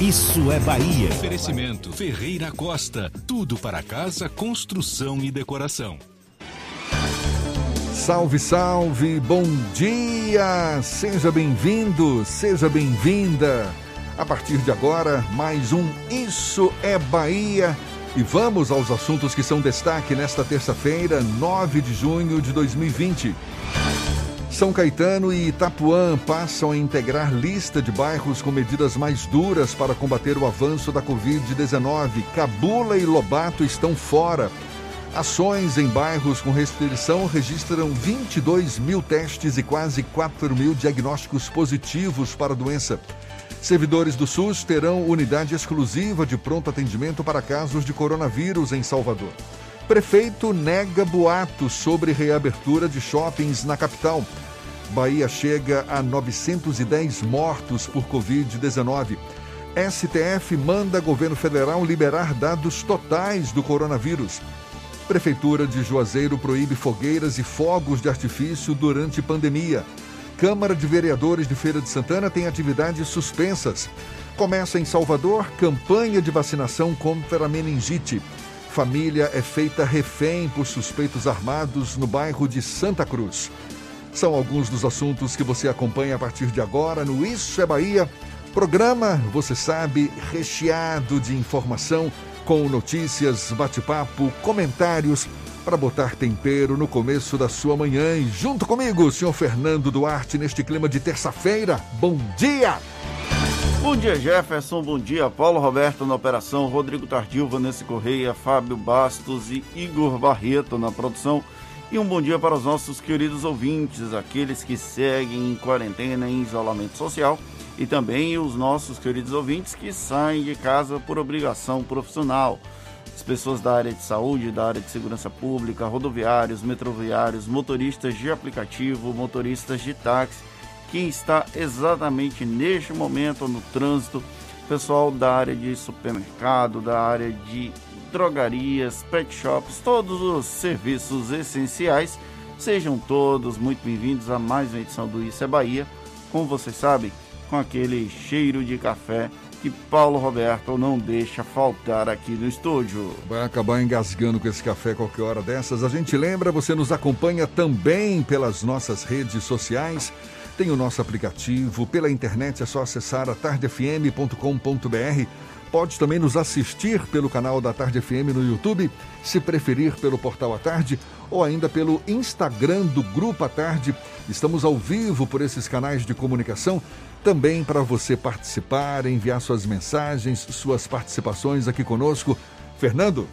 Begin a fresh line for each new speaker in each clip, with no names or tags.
Isso é Bahia.
Oferecimento Ferreira Costa. Tudo para casa, construção e decoração.
Salve, salve, bom dia! Seja bem-vindo, seja bem-vinda. A partir de agora, mais um Isso é Bahia. E vamos aos assuntos que são destaque nesta terça-feira, 9 de junho de 2020. São Caetano e Itapuã passam a integrar lista de bairros com medidas mais duras para combater o avanço da Covid-19. Cabula e Lobato estão fora. Ações em bairros com restrição registram 22 mil testes e quase 4 mil diagnósticos positivos para a doença. Servidores do SUS terão unidade exclusiva de pronto atendimento para casos de coronavírus em Salvador. Prefeito nega boatos sobre reabertura de shoppings na capital. Bahia chega a 910 mortos por Covid-19. STF manda governo federal liberar dados totais do coronavírus. Prefeitura de Juazeiro proíbe fogueiras e fogos de artifício durante pandemia. Câmara de Vereadores de Feira de Santana tem atividades suspensas. Começa em Salvador campanha de vacinação contra a meningite. Família é feita refém por suspeitos armados no bairro de Santa Cruz. São alguns dos assuntos que você acompanha a partir de agora no Isso é Bahia. Programa, você sabe, recheado de informação, com notícias, bate-papo, comentários, para botar tempero no começo da sua manhã. E junto comigo, senhor Fernando Duarte, neste clima de terça-feira. Bom dia!
Bom dia, Jefferson. Bom dia, Paulo Roberto na operação, Rodrigo Tardio, Vanessa Correia, Fábio Bastos e Igor Barreto na produção. E um bom dia para os nossos queridos ouvintes, aqueles que seguem em quarentena em isolamento social e também os nossos queridos ouvintes que saem de casa por obrigação profissional. As pessoas da área de saúde, da área de segurança pública, rodoviários, metroviários, motoristas de aplicativo, motoristas de táxi, quem está exatamente neste momento no trânsito, pessoal da área de supermercado, da área de drogarias, pet shops, todos os serviços essenciais. Sejam todos muito bem-vindos a mais uma edição do Isso é Bahia. Como vocês sabem, com aquele cheiro de café que Paulo Roberto não deixa faltar aqui no estúdio.
Vai acabar engasgando com esse café qualquer hora dessas. A gente lembra, você nos acompanha também pelas nossas redes sociais. Tem o nosso aplicativo, pela internet é só acessar a tardefm.com.br Pode também nos assistir pelo canal da Tarde FM no YouTube, se preferir pelo Portal à Tarde ou ainda pelo Instagram do Grupo à Tarde. Estamos ao vivo por esses canais de comunicação, também para você participar, enviar suas mensagens, suas participações aqui conosco. Fernando?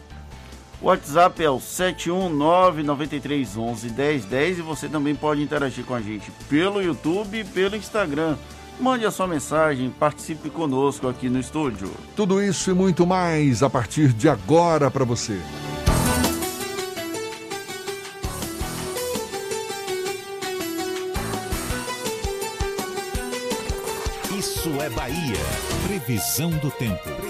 O WhatsApp é o 71993111010 e você também pode interagir com a gente pelo YouTube e pelo Instagram. Mande a sua mensagem, participe conosco aqui no estúdio.
Tudo isso e muito mais a partir de agora para você.
Isso é Bahia. Previsão do tempo.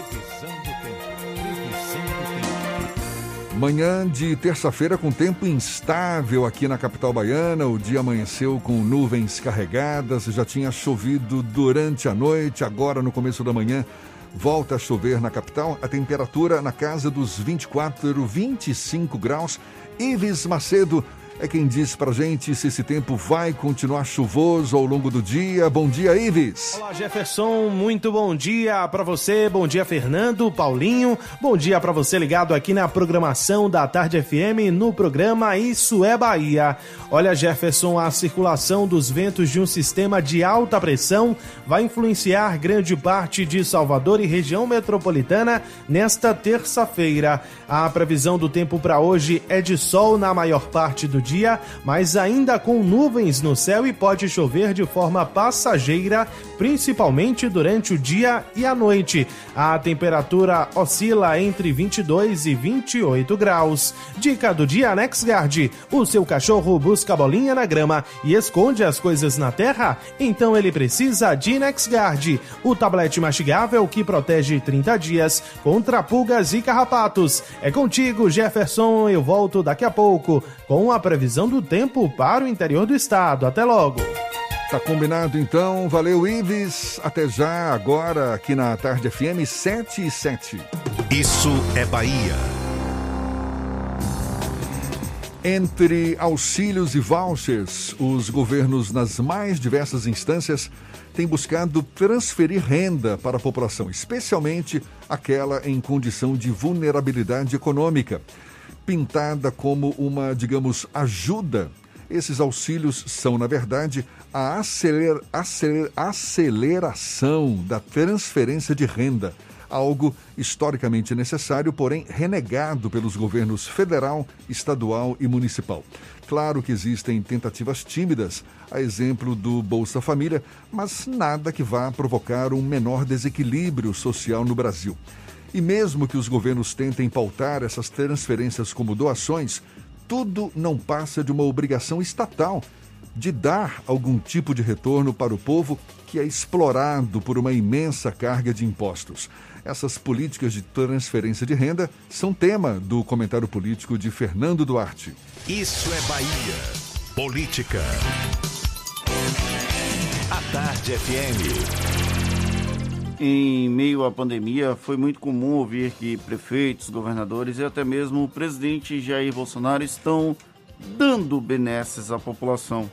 Manhã de terça-feira com tempo instável aqui na capital baiana. O dia amanheceu com nuvens carregadas, já tinha chovido durante a noite, agora no começo da manhã volta a chover na capital. A temperatura na casa dos 24, 25 graus. Ives Macedo é quem diz pra gente se esse tempo vai continuar chuvoso ao longo do dia. Bom dia, Ives.
Olá, Jefferson. Muito bom dia para você. Bom dia, Fernando, Paulinho. Bom dia para você ligado aqui na programação da Tarde FM no programa Isso é Bahia. Olha, Jefferson, a circulação dos ventos de um sistema de alta pressão vai influenciar grande parte de Salvador e região metropolitana nesta terça-feira. A previsão do tempo para hoje é de sol na maior parte do dia, mas ainda com nuvens no céu e pode chover de forma passageira principalmente durante o dia e a noite. A temperatura oscila entre 22 e 28 graus. Dica do dia NexGuard: o seu cachorro busca bolinha na grama e esconde as coisas na terra? Então ele precisa de NexGuard, o tablete mastigável que protege 30 dias contra pulgas e carrapatos. É contigo, Jefferson. Eu volto daqui a pouco com a previsão do tempo para o interior do estado. Até logo.
Tá combinado então. Valeu, Ives. Até já, agora aqui na Tarde FM 7 e 7.
Isso é Bahia.
Entre auxílios e vouchers, os governos nas mais diversas instâncias têm buscado transferir renda para a população, especialmente aquela em condição de vulnerabilidade econômica. Pintada como uma, digamos, ajuda, esses auxílios são, na verdade, a aceler, aceler, aceleração da transferência de renda algo historicamente necessário, porém renegado pelos governos federal, estadual e municipal. Claro que existem tentativas tímidas, a exemplo do Bolsa Família, mas nada que vá provocar um menor desequilíbrio social no Brasil. E mesmo que os governos tentem pautar essas transferências como doações, tudo não passa de uma obrigação estatal de dar algum tipo de retorno para o povo que é explorado por uma imensa carga de impostos. Essas políticas de transferência de renda são tema do comentário político de Fernando Duarte.
Isso é Bahia. Política. A Tarde FM.
Em meio à pandemia, foi muito comum ouvir que prefeitos, governadores e até mesmo o presidente Jair Bolsonaro estão dando benesses à população.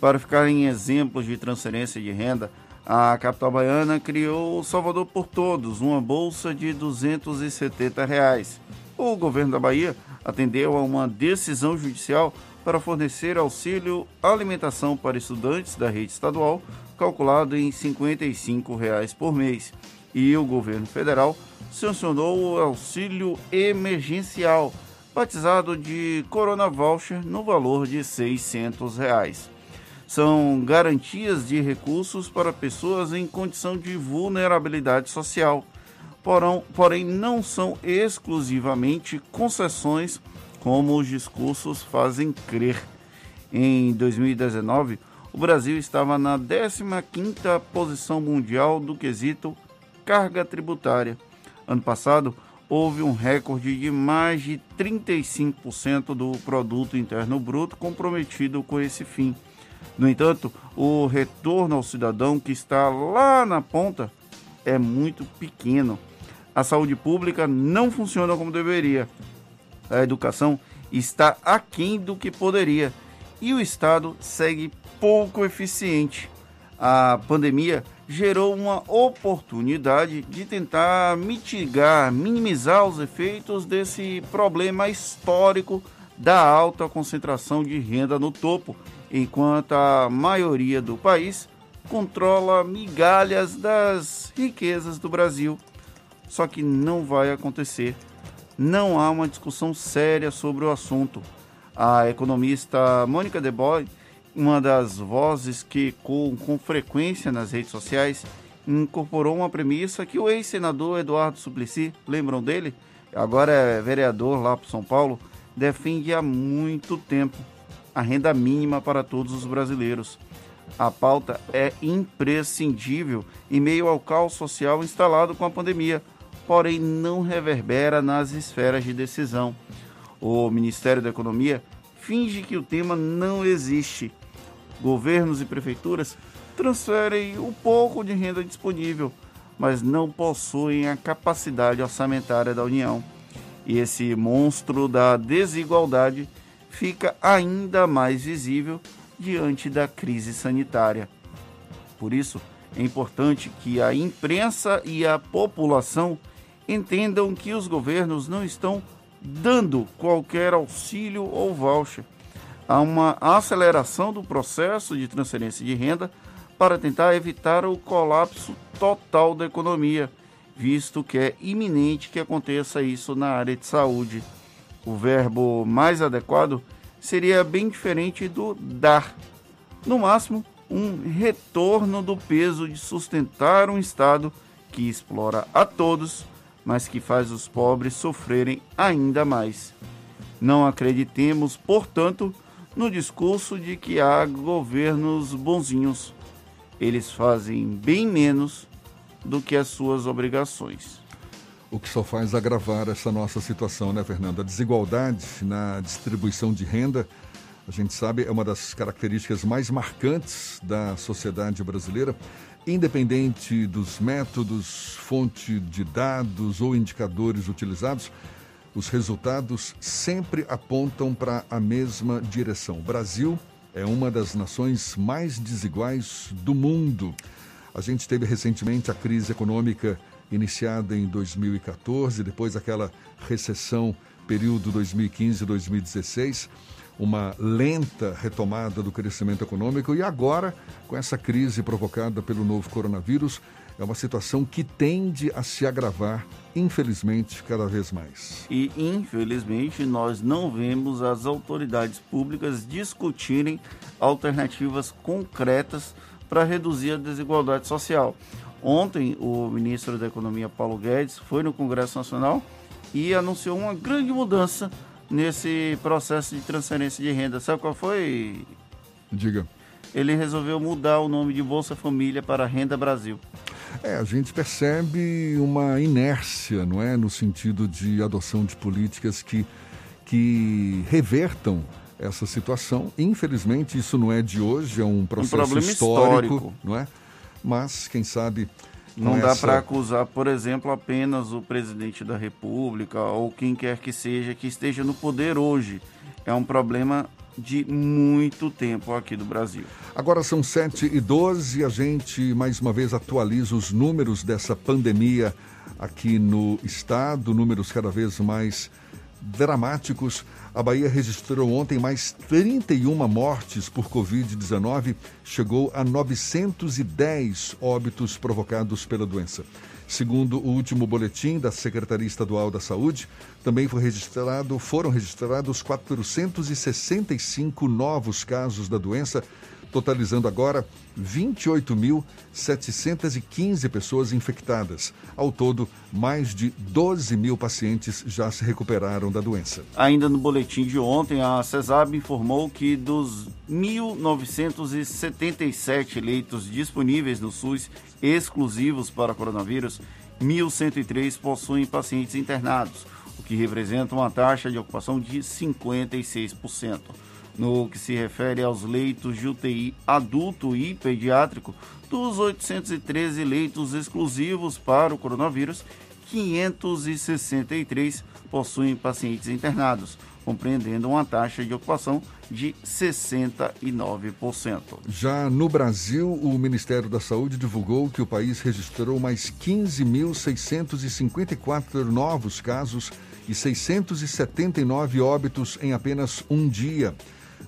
Para ficarem exemplos de transferência de renda, a capital baiana criou o Salvador por Todos, uma bolsa de 270 reais. O governo da Bahia atendeu a uma decisão judicial para fornecer auxílio alimentação para estudantes da rede estadual, calculado em 55 reais por mês. E o governo federal sancionou o auxílio emergencial, batizado de Corona Voucher, no valor de 600 reais são garantias de recursos para pessoas em condição de vulnerabilidade social, porém, porém não são exclusivamente concessões como os discursos fazem crer. Em 2019, o Brasil estava na 15ª posição mundial do quesito carga tributária. Ano passado, houve um recorde de mais de 35% do produto interno bruto comprometido com esse fim. No entanto, o retorno ao cidadão que está lá na ponta é muito pequeno. A saúde pública não funciona como deveria. A educação está aquém do que poderia e o Estado segue pouco eficiente. A pandemia gerou uma oportunidade de tentar mitigar, minimizar os efeitos desse problema histórico da alta concentração de renda no topo enquanto a maioria do país controla migalhas das riquezas do Brasil. Só que não vai acontecer. Não há uma discussão séria sobre o assunto. A economista Mônica De uma das vozes que ecoam com frequência nas redes sociais, incorporou uma premissa que o ex-senador Eduardo Suplicy, lembram dele? Agora é vereador lá para São Paulo, defende há muito tempo a renda mínima para todos os brasileiros. A pauta é imprescindível em meio ao caos social instalado com a pandemia, porém não reverbera nas esferas de decisão. O Ministério da Economia finge que o tema não existe. Governos e prefeituras transferem o pouco de renda disponível, mas não possuem a capacidade orçamentária da União. E esse monstro da desigualdade fica ainda mais visível diante da crise sanitária. Por isso, é importante que a imprensa e a população entendam que os governos não estão dando qualquer auxílio ou voucher. Há uma aceleração do processo de transferência de renda para tentar evitar o colapso total da economia, visto que é iminente que aconteça isso na área de saúde. O verbo mais adequado seria bem diferente do dar. No máximo, um retorno do peso de sustentar um Estado que explora a todos, mas que faz os pobres sofrerem ainda mais. Não acreditemos, portanto, no discurso de que há governos bonzinhos. Eles fazem bem menos do que as suas obrigações.
O que só faz agravar essa nossa situação, né, Fernando? A desigualdade na distribuição de renda, a gente sabe, é uma das características mais marcantes da sociedade brasileira, independente dos métodos, fonte de dados ou indicadores utilizados os resultados sempre apontam para a mesma direção. O Brasil é uma das nações mais desiguais do mundo. A gente teve recentemente a crise econômica iniciada em 2014, depois aquela recessão período 2015-2016, uma lenta retomada do crescimento econômico e agora, com essa crise provocada pelo novo coronavírus, é uma situação que tende a se agravar, infelizmente, cada vez mais.
E, infelizmente, nós não vemos as autoridades públicas discutirem alternativas concretas para reduzir a desigualdade social. Ontem, o ministro da Economia, Paulo Guedes, foi no Congresso Nacional e anunciou uma grande mudança nesse processo de transferência de renda. Sabe qual foi?
Diga.
Ele resolveu mudar o nome de Bolsa Família para Renda Brasil.
É, a gente percebe uma inércia, não é, no sentido de adoção de políticas que, que revertam essa situação. Infelizmente, isso não é de hoje, é um processo
um
histórico,
histórico,
não é? Mas, quem sabe.
Não dá
essa-
para acusar, por exemplo, apenas o presidente da República ou quem quer que seja que esteja no poder hoje. É um problema de muito tempo aqui do Brasil.
Agora são 7 e 12 a gente mais uma vez atualiza os números dessa pandemia aqui no estado, números cada vez mais dramáticos. A Bahia registrou ontem mais 31 mortes por Covid-19, chegou a 910 óbitos provocados pela doença. Segundo o último boletim da Secretaria Estadual da Saúde, também foi registrado, foram registrados 465 novos casos da doença, totalizando agora 28.715 pessoas infectadas. Ao todo, mais de 12 mil pacientes já se recuperaram da doença.
Ainda no boletim de ontem, a CESAB informou que dos 1.977 leitos disponíveis no SUS exclusivos para coronavírus, 1.103 possuem pacientes internados, o que representa uma taxa de ocupação de 56%. No que se refere aos leitos de UTI adulto e pediátrico, dos 813 leitos exclusivos para o coronavírus, 563 possuem pacientes internados, compreendendo uma taxa de ocupação de 69%.
Já no Brasil, o Ministério da Saúde divulgou que o país registrou mais 15.654 novos casos e 679 óbitos em apenas um dia.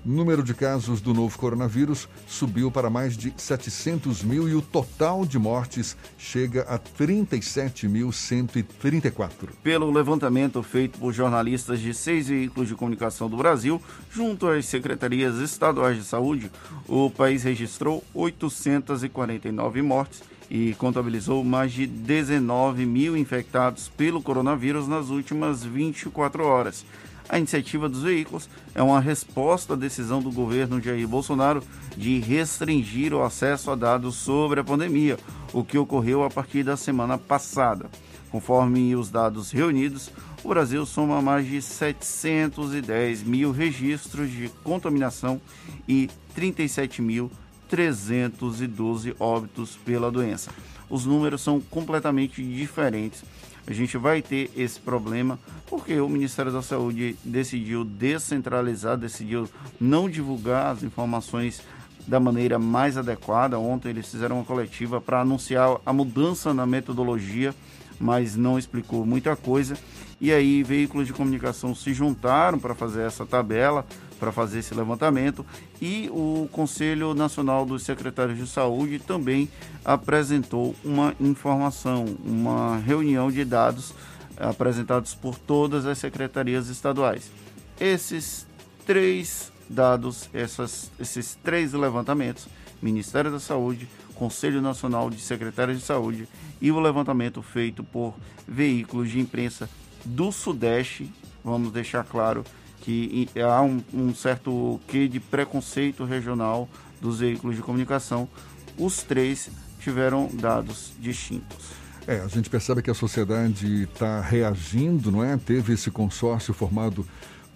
Número de casos do novo coronavírus subiu para mais de 700 mil e o total de mortes chega a 37.134.
Pelo levantamento feito por jornalistas de seis veículos de comunicação do Brasil, junto às secretarias estaduais de saúde, o país registrou 849 mortes e contabilizou mais de 19 mil infectados pelo coronavírus nas últimas 24 horas. A iniciativa dos veículos é uma resposta à decisão do governo Jair Bolsonaro de restringir o acesso a dados sobre a pandemia, o que ocorreu a partir da semana passada. Conforme os dados reunidos, o Brasil soma mais de 710 mil registros de contaminação e 37.312 óbitos pela doença. Os números são completamente diferentes. A gente vai ter esse problema porque o Ministério da Saúde decidiu descentralizar, decidiu não divulgar as informações da maneira mais adequada. Ontem eles fizeram uma coletiva para anunciar a mudança na metodologia, mas não explicou muita coisa. E aí veículos de comunicação se juntaram para fazer essa tabela, para fazer esse levantamento, e o Conselho Nacional dos Secretários de Saúde também apresentou uma informação, uma reunião de dados apresentados por todas as secretarias estaduais. Esses três dados, essas, esses três levantamentos Ministério da Saúde, Conselho Nacional de Secretários de Saúde e o levantamento feito por veículos de imprensa do Sudeste. Vamos deixar claro que há um, um certo quê de preconceito regional dos veículos de comunicação. Os três tiveram dados distintos.
É, a gente percebe que a sociedade está reagindo, não é? Teve esse consórcio formado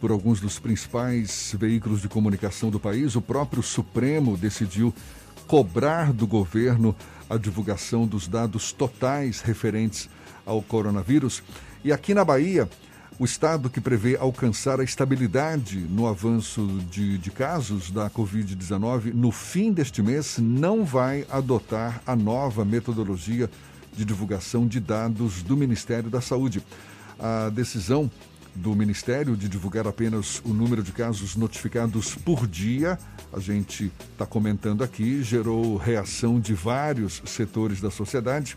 por alguns dos principais veículos de comunicação do país. O próprio Supremo decidiu cobrar do governo a divulgação dos dados totais referentes ao coronavírus. E aqui na Bahia, o estado que prevê alcançar a estabilidade no avanço de, de casos da Covid-19 no fim deste mês não vai adotar a nova metodologia de divulgação de dados do Ministério da Saúde. A decisão do Ministério de divulgar apenas o número de casos notificados por dia, a gente está comentando aqui, gerou reação de vários setores da sociedade.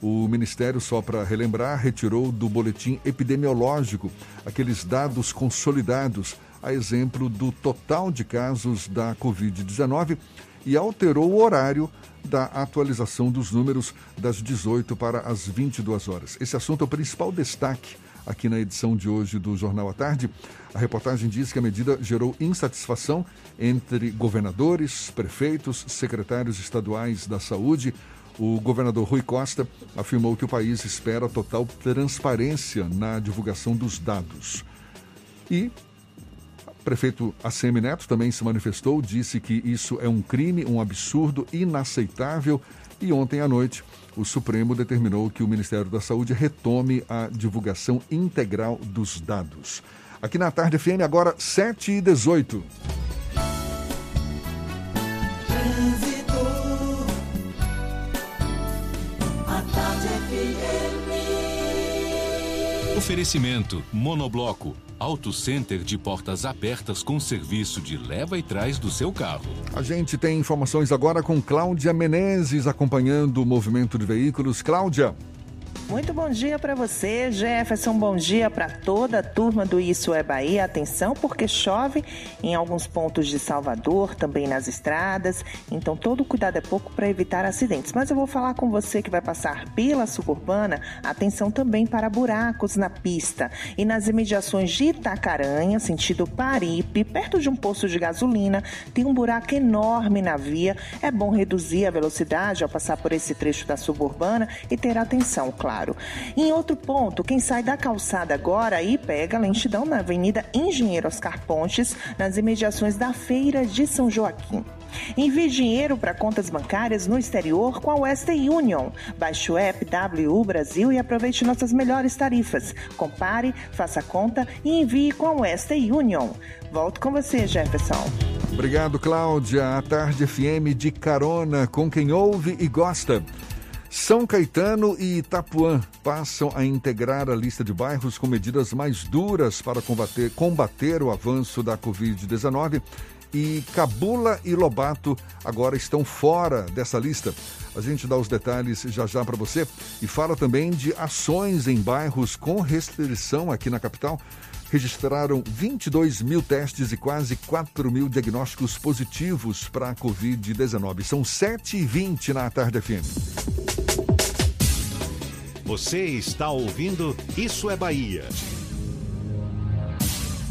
O Ministério, só para relembrar, retirou do boletim epidemiológico aqueles dados consolidados, a exemplo do total de casos da Covid-19, e alterou o horário da atualização dos números das 18 para as 22 horas. Esse assunto é o principal destaque aqui na edição de hoje do Jornal à Tarde. A reportagem diz que a medida gerou insatisfação entre governadores, prefeitos, secretários estaduais da saúde. O governador Rui Costa afirmou que o país espera total transparência na divulgação dos dados. E prefeito ACM Neto também se manifestou, disse que isso é um crime, um absurdo, inaceitável. E ontem à noite, o Supremo determinou que o Ministério da Saúde retome a divulgação integral dos dados. Aqui na Tarde FM, agora 7 e 18
Oferecimento Monobloco Auto Center de portas abertas com serviço de leva e trás do seu carro.
A gente tem informações agora com Cláudia Menezes acompanhando o movimento de veículos. Cláudia.
Muito bom dia para você, Jefferson. Bom dia para toda a turma do Isso é Bahia. Atenção, porque chove em alguns pontos de Salvador, também nas estradas. Então, todo cuidado é pouco para evitar acidentes. Mas eu vou falar com você que vai passar pela suburbana. Atenção também para buracos na pista e nas imediações de Itacaranha, sentido Paripe, perto de um posto de gasolina, tem um buraco enorme na via. É bom reduzir a velocidade ao passar por esse trecho da suburbana e ter atenção, claro claro. Em outro ponto, quem sai da calçada agora e pega lentidão na Avenida Engenheiro Oscar Pontes, nas imediações da Feira de São Joaquim. Envie dinheiro para contas bancárias no exterior com a Western Union. Baixe o app WU Brasil e aproveite nossas melhores tarifas. Compare, faça conta e envie com a Western Union. Volto com você, Jefferson.
Obrigado, Cláudia. A Tarde FM de carona com quem ouve e gosta. São Caetano e Itapuã passam a integrar a lista de bairros com medidas mais duras para combater, combater o avanço da Covid-19 e Cabula e Lobato agora estão fora dessa lista. A gente dá os detalhes já já para você e fala também de ações em bairros com restrição aqui na capital. Registraram 22 mil testes e quase 4 mil diagnósticos positivos para a Covid-19. São 7h20 na tarde FM.
Você está ouvindo Isso é Bahia.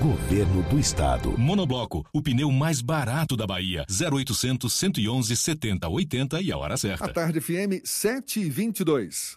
Governo do Estado.
Monobloco, o pneu mais barato da Bahia. 0800 111 70 80 e a hora certa.
A tarde FM 7 e 22.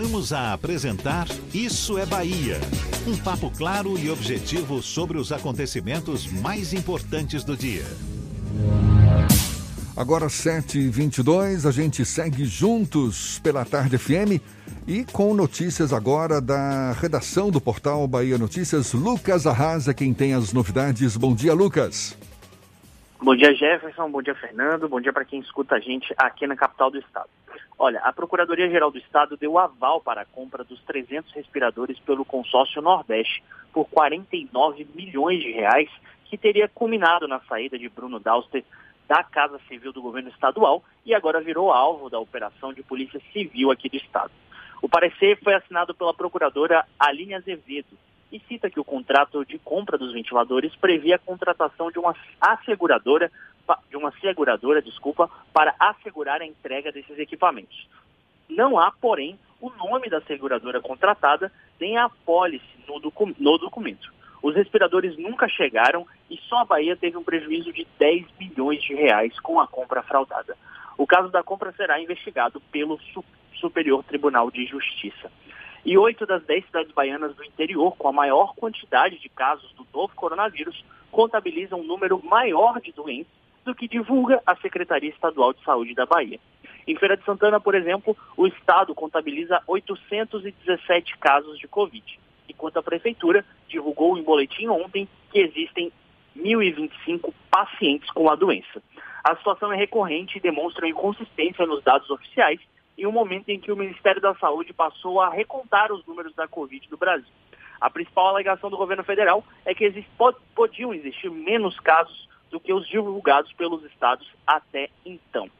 Voltamos a apresentar Isso é Bahia. Um papo claro e objetivo sobre os acontecimentos mais importantes do dia.
Agora 7h22, a gente segue juntos pela Tarde FM e com notícias agora da redação do portal Bahia Notícias. Lucas Arrasa, quem tem as novidades. Bom dia, Lucas.
Bom dia, Jefferson. Bom dia, Fernando. Bom dia para quem escuta a gente aqui na capital do estado. Olha, a Procuradoria-Geral do Estado deu aval para a compra dos 300 respiradores pelo consórcio Nordeste por 49 milhões de reais, que teria culminado na saída de Bruno Dauster da Casa Civil do governo estadual e agora virou alvo da operação de Polícia Civil aqui do estado. O parecer foi assinado pela procuradora Aline Azevedo e cita que o contrato de compra dos ventiladores previa a contratação de uma asseguradora de uma seguradora, desculpa, para assegurar a entrega desses equipamentos. Não há, porém, o nome da seguradora contratada nem a apólice no, docu no documento. Os respiradores nunca chegaram e só a Bahia teve um prejuízo de 10 milhões de reais com a compra fraudada. O caso da compra será investigado pelo Su Superior Tribunal de Justiça. E oito das dez cidades baianas do interior, com a maior quantidade de casos do novo coronavírus, contabilizam um número maior de doentes do que divulga a Secretaria Estadual de Saúde da Bahia. Em Feira de Santana, por exemplo, o Estado contabiliza 817 casos de Covid, enquanto a Prefeitura divulgou em boletim ontem que existem 1.025 pacientes com a doença. A situação é recorrente e demonstra inconsistência nos dados oficiais em um momento em que o Ministério da Saúde passou a recontar os números da Covid no Brasil. A principal alegação do governo federal é que exist, podiam existir menos casos do que os divulgados pelos estados até então.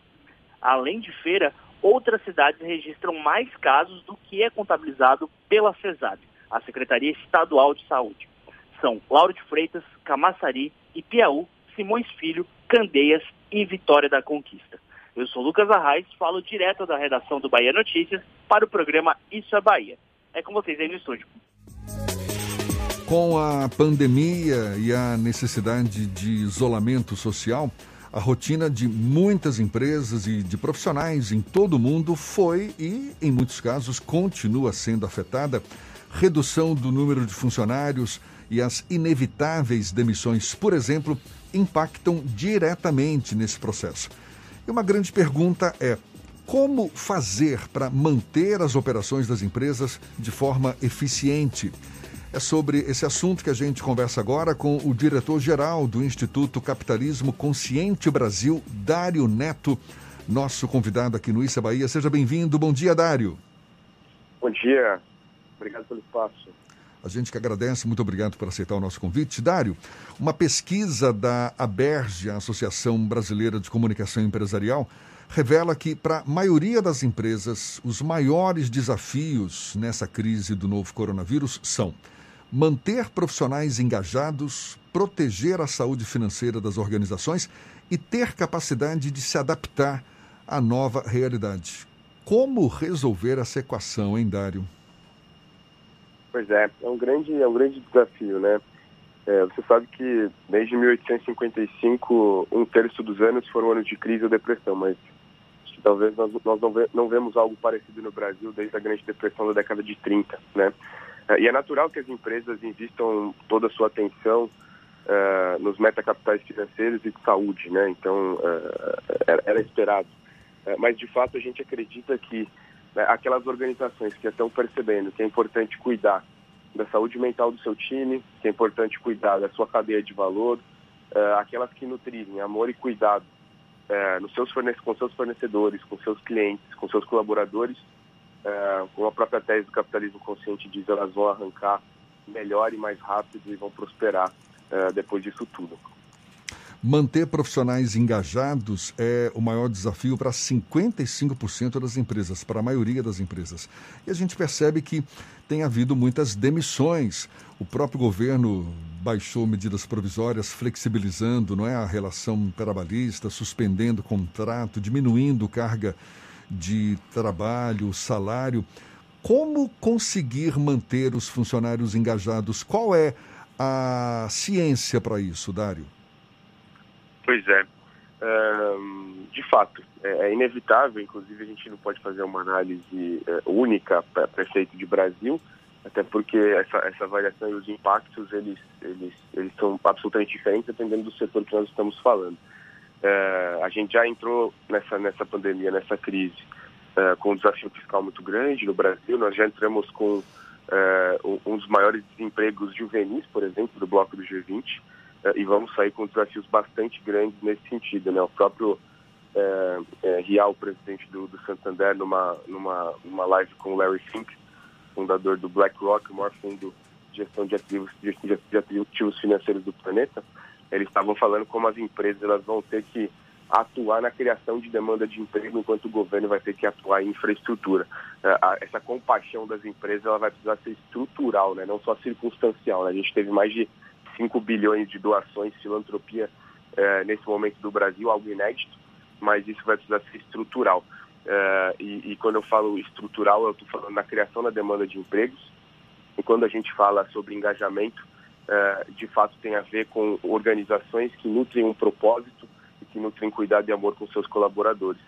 Além de Feira, outras cidades registram mais casos do que é contabilizado pela CESAB, a Secretaria Estadual de Saúde. São Lauro de Freitas, Camaçari, Ipiaú, Simões Filho, Candeias e Vitória da Conquista. Eu sou Lucas Arraes, falo direto da redação do Bahia Notícias para o programa Isso é Bahia. É com vocês aí no estúdio.
Com a pandemia e a necessidade de isolamento social, a rotina de muitas empresas e de profissionais em todo o mundo foi e, em muitos casos, continua sendo afetada. Redução do número de funcionários e as inevitáveis demissões, por exemplo, impactam diretamente nesse processo. E uma grande pergunta é: como fazer para manter as operações das empresas de forma eficiente? É sobre esse assunto que a gente conversa agora com o diretor-geral do Instituto Capitalismo Consciente Brasil, Dário Neto, nosso convidado aqui no Issa Bahia. Seja bem-vindo. Bom dia, Dário.
Bom dia. Obrigado pelo espaço.
A gente que agradece, muito obrigado por aceitar o nosso convite. Dário, uma pesquisa da ABERGE, a Associação Brasileira de Comunicação Empresarial, revela que, para a maioria das empresas, os maiores desafios nessa crise do novo coronavírus são manter profissionais engajados, proteger a saúde financeira das organizações e ter capacidade de se adaptar à nova realidade. Como resolver essa equação, hein, Dário?
Pois é, é um grande, é um grande desafio, né? É, você sabe que desde 1855, um terço dos anos foram anos de crise ou depressão, mas talvez nós, nós não, ve, não vemos algo parecido no Brasil desde a Grande Depressão da década de 30, né? É, e é natural que as empresas investam toda a sua atenção uh, nos metacapitais financeiros e de saúde, né? Então, era, era, esperado. mas, de fato, a gente acredita que né, aquelas organizações que estão percebendo que é importante cuidar da saúde mental do seu time, que é importante cuidar da sua cadeia de valor, aquelas que nutrirem amor e cuidado nos seus com seus fornecedores, com seus clientes, com seus colaboradores, é, como a própria tese do capitalismo consciente diz, elas vão arrancar melhor e mais rápido e vão prosperar depois disso tudo.
Manter profissionais engajados é o maior desafio para 55% das empresas, para a maioria das empresas. E a gente percebe que tem havido muitas demissões. O próprio governo baixou medidas provisórias, flexibilizando não é, a relação trabalhista, suspendendo contrato, diminuindo carga de trabalho, salário. Como conseguir manter os funcionários engajados? Qual é a ciência para isso, Dário?
Pois é. de fato, é, é, inevitável, inclusive a gente não pode fazer uma análise é, única para prefeito de Brasil, até porque essa, essa variação e os impactos, eles, eles, eles são absolutamente diferentes dependendo do setor que nós estamos falando. É, a gente já entrou nessa, nessa pandemia, nessa crise, é, com um desafio fiscal muito grande no Brasil. Nós já entramos com é, um dos maiores desempregos juvenis, por exemplo, do bloco do G20, é, e vamos sair com desafios bastante grandes nesse sentido. Né? O próprio é, é, Rial, presidente do, do, Santander, numa, numa, numa live com o Larry Fink, fundador do BlackRock, o maior fundo de gestão de ativos, de, de ativos financeiros do planeta, eles estavam falando como as empresas elas vão ter que atuar na criação de demanda de emprego, enquanto o governo vai ter que atuar em infraestrutura. É, essa compaixão das empresas ela vai precisar ser estrutural, né? não só circunstancial. Né? A gente teve mais de 5 bilhões de doações, filantropia é, nesse momento do Brasil, algo inédito, mas isso vai precisar ser estrutural. É, e, e, quando eu falo estrutural, eu estou falando na criação da demanda de empregos. E quando a gente fala sobre engajamento, é, de fato tem a ver com organizações que nutrem um propósito e que nutrem cuidado e amor com seus colaboradores,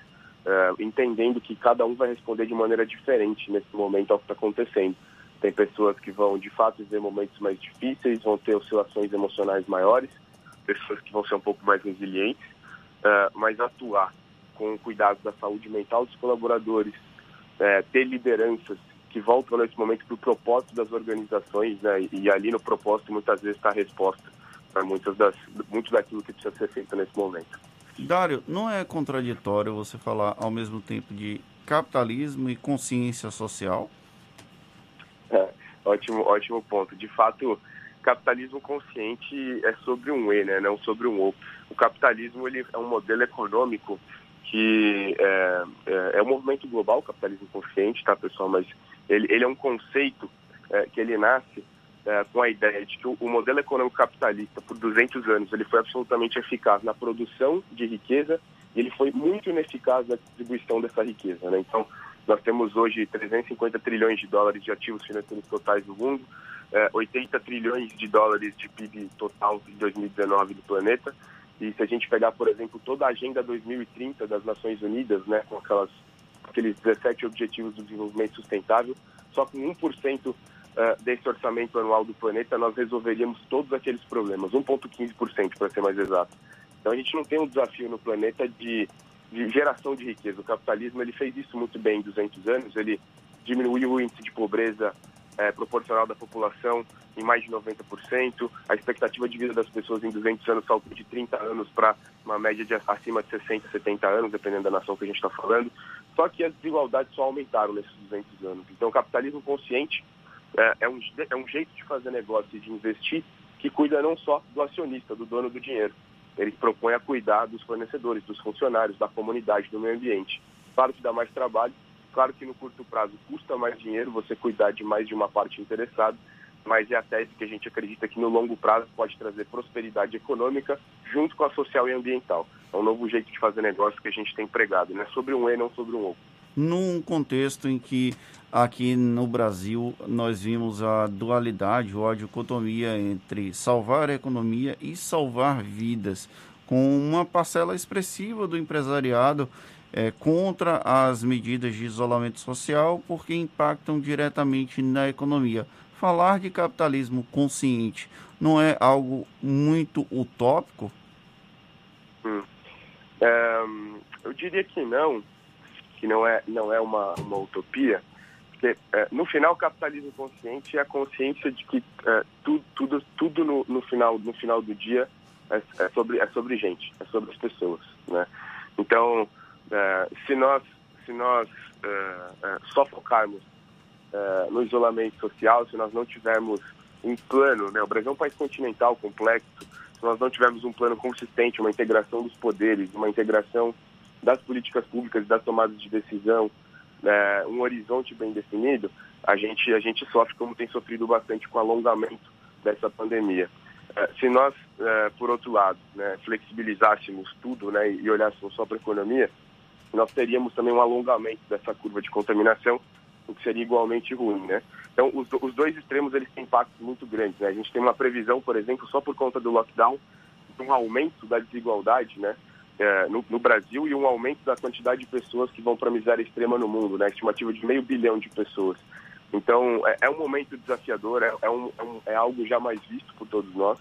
entendendo que cada um vai responder de maneira diferente nesse momento ao que está acontecendo. Tem pessoas que vão de fato viver momentos mais difíceis, vão ter oscilações emocionais maiores, pessoas que vão ser um pouco mais resilientes, é, mas atuar com cuidado da saúde mental dos colaboradores, ter lideranças que voltam nesse momento para o propósito das organizações, né? E ali no propósito muitas vezes está a resposta para muitas das muito daquilo que precisa ser feito nesse momento.
Dário, não é contraditório você falar ao mesmo tempo de capitalismo e consciência social?
Ótimo, ótimo ponto. De fato, capitalismo consciente é sobre um E, né? Não sobre um O. O capitalismo ele é um modelo econômico que é, é, é um movimento global, o capitalismo consciente, tá, pessoal? Mas ele, ele é um conceito é, que ele nasce é, com a ideia de que o, o, modelo econômico capitalista, por 200 anos, ele foi absolutamente eficaz na produção de riqueza e ele foi muito ineficaz na distribuição dessa riqueza. Né? Então, nós temos hoje 350 trilhões de dólares de ativos financeiros totais no mundo, é, 80 trilhões de dólares de PIB total em 2019 do planeta. E se a gente pegar, por exemplo, toda a Agenda 2030 das Nações Unidas, né, com aquelas aqueles 17 Objetivos do Desenvolvimento Sustentável, só com 1% eh, desse orçamento anual do planeta nós resolveríamos todos aqueles problemas, 1,15% para ser mais exato. Então a gente não tem um desafio no planeta de, de, geração de riqueza. O capitalismo ele fez isso muito bem em 200 anos, ele diminuiu o índice de pobreza é, proporcional da população em mais de 90%. A expectativa de vida das pessoas em 200 anos saltou de 30 anos para uma média de acima de 60, 70 anos, dependendo da nação que a gente está falando. Só que as desigualdades só aumentaram nesses 200 anos. Então, o capitalismo consciente é, é, um, é um jeito de fazer negócio e de investir que cuida não só do acionista, do dono do dinheiro. Ele propõe a cuidar dos fornecedores, dos funcionários, da comunidade, do meio ambiente. Claro que dá mais trabalho, claro que no curto prazo custa mais dinheiro você cuidar de mais de uma parte interessada, mas é a tese que a gente acredita que no longo prazo pode trazer prosperidade econômica junto com a social e ambiental. É um novo jeito de fazer negócio que a gente tem pregado, não é sobre um E, não sobre um O.
Num contexto em que aqui no Brasil nós vimos a dualidade ou a dicotomia entre salvar a economia e salvar vidas, com uma parcela expressiva do empresariado é, contra as medidas de isolamento social porque impactam diretamente na economia falar de capitalismo consciente não é algo muito utópico?
Hum. É, eu diria que não, que não é, não é uma, uma utopia, porque é, no final o capitalismo consciente é a consciência de que é, tudo, tudo, tudo no, no, final, no final do dia é, é, sobre, é sobre gente, é sobre as pessoas. Né? Então, é, se nós, se nós é, só focarmos no isolamento social, se nós não tivermos um plano, né? o Brasil é um país continental complexo, se nós não tivermos um plano consistente, uma integração dos poderes, uma integração das políticas públicas, das tomadas de decisão, né, um horizonte bem definido, a gente, a gente sofre como tem sofrido bastante com o alongamento dessa pandemia. É, se nós, é, por outro lado, né, flexibilizássemos tudo né, e olhássemos só para a economia, nós teríamos também um alongamento dessa curva de contaminação, o que seria igualmente ruim. Né? Então, os, os dois extremos eles têm impactos muito grandes. Né? A gente tem uma previsão, por exemplo, só por conta do lockdown, de um aumento da desigualdade, né? É, no, no, Brasil e um aumento da quantidade de pessoas que vão para a miséria extrema no mundo, né? Estimativa de meio bilhão de pessoas. Então, é, é um momento desafiador, é, é, um, é, um, é, algo jamais visto por todos nós.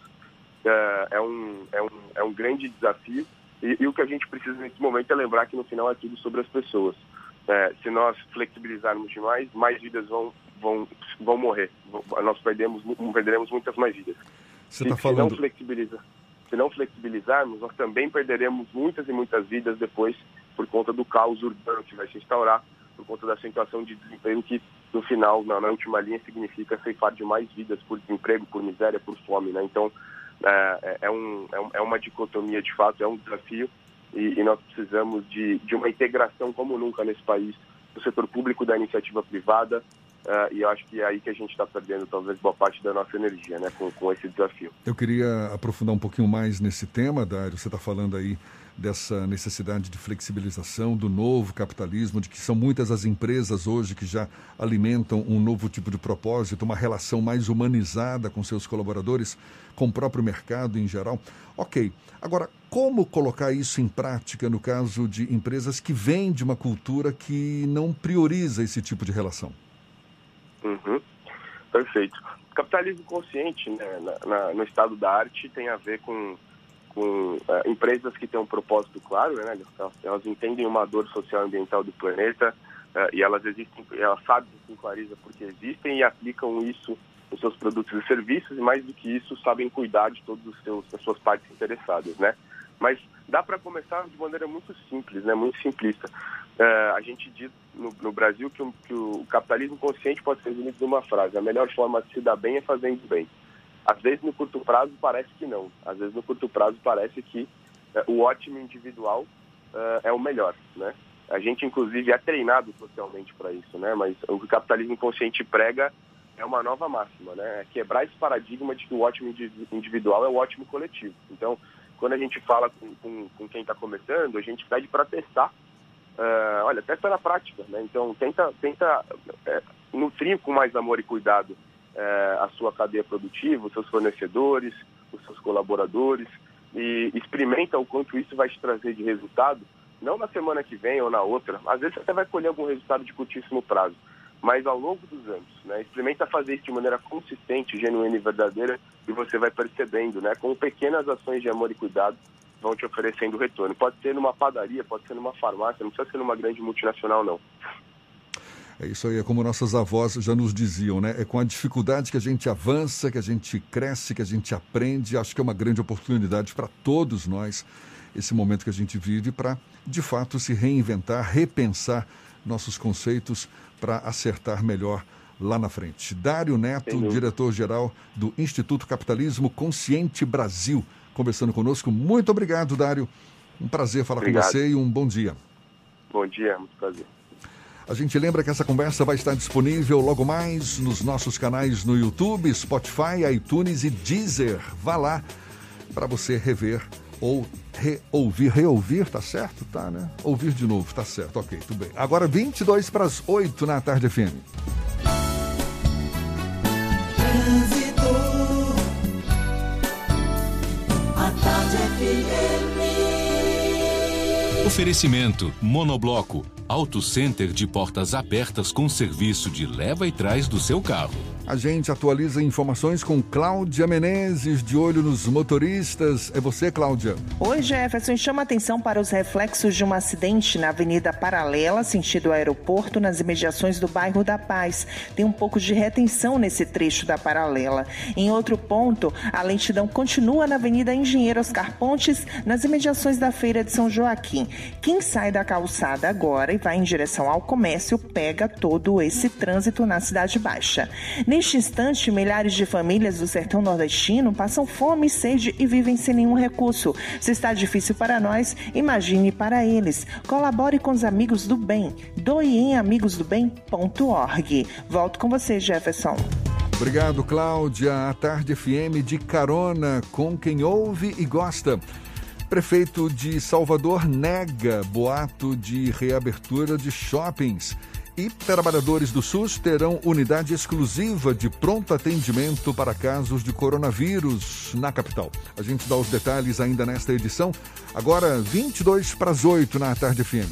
É, é, um, é, um, é um grande desafio e, e, o que a gente precisa nesse momento é lembrar que no final é tudo sobre as pessoas. É, se nós flexibilizarmos demais, mais vidas vão, vão, vão morrer. Nós perdemos, perderemos muitas mais vidas.
Você está falando...
Se não flexibiliza se não flexibilizarmos, nós também perderemos muitas e muitas vidas depois por conta do caos urbano que vai se instaurar, por conta da situação de desemprego que, no final, na, na última linha, significa ceifar de mais vidas por desemprego, por miséria, por fome. Né? Então, é, é, é um, é, é uma dicotomia de fato, é um desafio e, e nós precisamos de, de uma integração como nunca nesse país do setor público, da iniciativa privada, Uh, e eu acho que é aí que a gente está perdendo talvez boa parte da nossa energia, né, com, com esse desafio.
Eu queria aprofundar um pouquinho mais nesse tema, Dário. Você está falando aí dessa necessidade de flexibilização do novo capitalismo, de que são muitas as empresas hoje que já alimentam um novo tipo de propósito, uma relação mais humanizada com seus colaboradores, com o próprio mercado em geral. Ok. Agora, como colocar isso em prática no caso de empresas que vêm de uma cultura que não prioriza esse tipo de relação?
Perfeito. Capitalismo consciente né, na, na, no estado da arte tem a ver com, com uh, empresas que têm um propósito claro, né, elas, elas, entendem uma dor social e ambiental do planeta uh, e elas existem, elas sabem com clareza porque existem e aplicam isso nos seus produtos e serviços e mais do que isso sabem cuidar de todos os seus as suas partes interessadas, né? Mas dá para começar de maneira muito simples, né? Muito simplista. Uh, a gente diz no, no Brasil que, que, o capitalismo consciente pode ser resumido numa frase: a melhor forma de se dar bem é fazendo bem. Às vezes no curto prazo parece que não. Às vezes no curto prazo parece que uh, o ótimo individual uh, é o melhor, né? A gente inclusive é treinado socialmente para isso, né? Mas o que o capitalismo consciente prega é uma nova máxima, né? É quebrar esse paradigma de que o ótimo individual é o ótimo coletivo. Então, quando a gente fala com, com, com quem está começando, a gente pede para testar. Uh, olha, testa na prática, né? Então, tenta, tenta é, nutrir com mais amor e cuidado é, a sua cadeia produtiva, os seus fornecedores, os seus colaboradores e experimenta o quanto isso vai te trazer de resultado, não na semana que vem ou na outra. Às vezes você até vai colher algum resultado de curtíssimo prazo, mas ao longo dos anos, né? Experimenta fazer isso de maneira consistente, genuína e verdadeira e você vai percebendo, né? Com pequenas ações de amor e cuidado vão te oferecendo retorno. Pode ser numa padaria, pode ser numa farmácia, não precisa ser numa grande multinacional, não.
É isso aí, é como nossas avós já nos diziam, né? É com a dificuldade que a gente avança, que a gente cresce, que a gente aprende. Acho que é uma grande oportunidade para todos nós esse momento que a gente vive para, de fato, se reinventar, repensar nossos conceitos para acertar melhor lá na frente. Dário Neto, diretor-geral do Instituto Capitalismo Consciente Brasil, conversando conosco. Muito obrigado, Dário. Um prazer falar obrigado. com você e um bom dia.
Bom dia, muito prazer.
A gente lembra que essa conversa vai estar disponível logo mais nos nossos canais no YouTube, Spotify, iTunes e Deezer. Vá lá para você rever ou reouvir. Reouvir, tá certo? Tá, né? Ouvir de novo, tá certo. Ok, tudo bem. Agora 22 para as 8 na tarde FM.
Oferecimento Monobloco. Auto Center de portas abertas com serviço de leva e trás do seu carro.
A gente atualiza informações com Cláudia Menezes, de olho nos motoristas. É você, Cláudia.
Oi, Jefferson. Chama atenção para os reflexos de um acidente na Avenida Paralela, sentido aeroporto, nas imediações do bairro da Paz. Tem um pouco de retenção nesse trecho da Paralela. Em outro ponto, a lentidão continua na Avenida Engenheiro Oscar Pontes, nas imediações da Feira de São Joaquim. Quem sai da calçada agora e vai em direção ao comércio pega todo esse trânsito na Cidade Baixa. Neste instante, milhares de famílias do sertão nordestino passam fome, sede e vivem sem nenhum recurso. Se está difícil para nós, imagine para eles. Colabore com os amigos do bem. Doe em amigosdobem.org. Volto com você, Jefferson.
Obrigado, Cláudia. A Tarde FM de carona com quem ouve e gosta. Prefeito de Salvador nega boato de reabertura de shoppings. E trabalhadores do SUS terão unidade exclusiva de pronto atendimento para casos de coronavírus na capital. A gente dá os detalhes ainda nesta edição. Agora, 22 para as 8 na Tarde FM.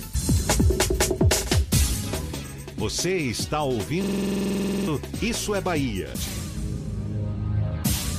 Você está ouvindo Isso é Bahia.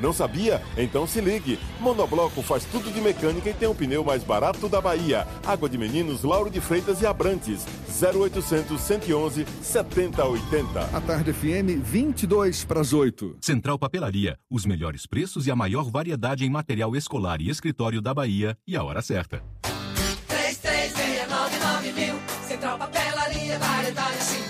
Não sabia? Então se ligue. Monobloco faz tudo de mecânica e tem o pneu mais barato da Bahia. Água de Meninos, Lauro de Freitas e Abrantes. 0800 111 7080.
A Tarde FM, 22 para as 8.
Central Papelaria, os melhores preços e a maior variedade em material escolar e escritório da Bahia e a hora certa.
3369 mil. Central Papelaria, variedade assim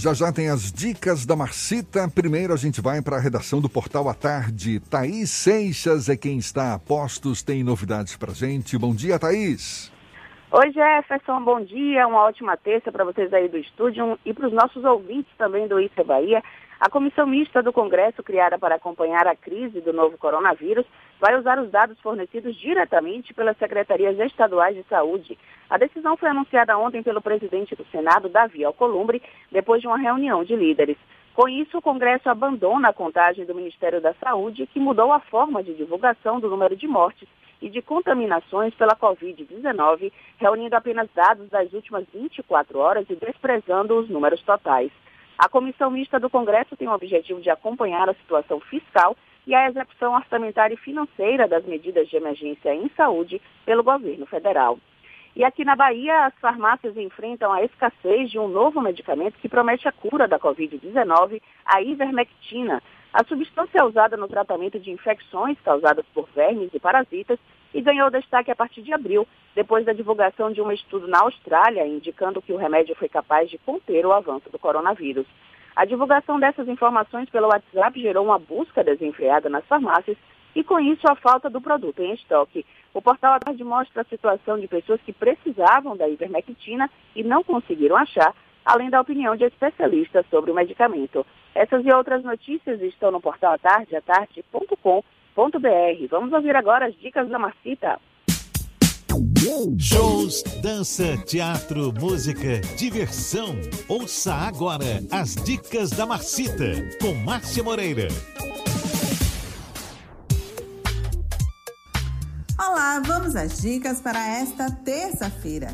Já já tem as dicas da Marcita. Primeiro a gente vai para a redação do Portal à Tarde. Thaís Seixas é quem está a postos, tem novidades para gente. Bom dia, Thaís.
Oi, Jefferson, bom dia, uma ótima terça para vocês aí do estúdio e para os nossos ouvintes também do Isso Bahia. A comissão mista do Congresso, criada para acompanhar a crise do novo coronavírus, vai usar os dados fornecidos diretamente pelas secretarias estaduais de saúde. A decisão foi anunciada ontem pelo presidente do Senado, Davi Alcolumbre, depois de uma reunião de líderes. Com isso, o Congresso abandona a contagem do Ministério da Saúde, que mudou a forma de divulgação do número de mortes e de contaminações pela Covid-19, reunindo apenas dados das últimas 24 horas e desprezando os números totais. A comissão mista do Congresso tem o objetivo de acompanhar a situação fiscal e a execução orçamentária e financeira das medidas de emergência em saúde pelo governo federal. E aqui na Bahia, as farmácias enfrentam a escassez de um novo medicamento que promete a cura da Covid-19, a ivermectina. A substância é usada no tratamento de infecções causadas por vermes e parasitas e ganhou destaque a partir de abril, depois da divulgação de um estudo na Austrália indicando que o remédio foi capaz de conter o avanço do coronavírus. A divulgação dessas informações pelo WhatsApp gerou uma busca desenfreada nas farmácias e, com isso, a falta do produto em estoque. O portal à tarde mostra a situação de pessoas que precisavam da ivermectina e não conseguiram achar, além da opinião de especialistas sobre o medicamento. Essas e outras notícias estão no portal à tarde, atarde.com.br. Vamos ouvir agora as dicas da Marcita.
Shows, dança, teatro, música, diversão. Ouça agora as dicas da Marcita com Márcia Moreira.
Olá, vamos às dicas para esta terça-feira.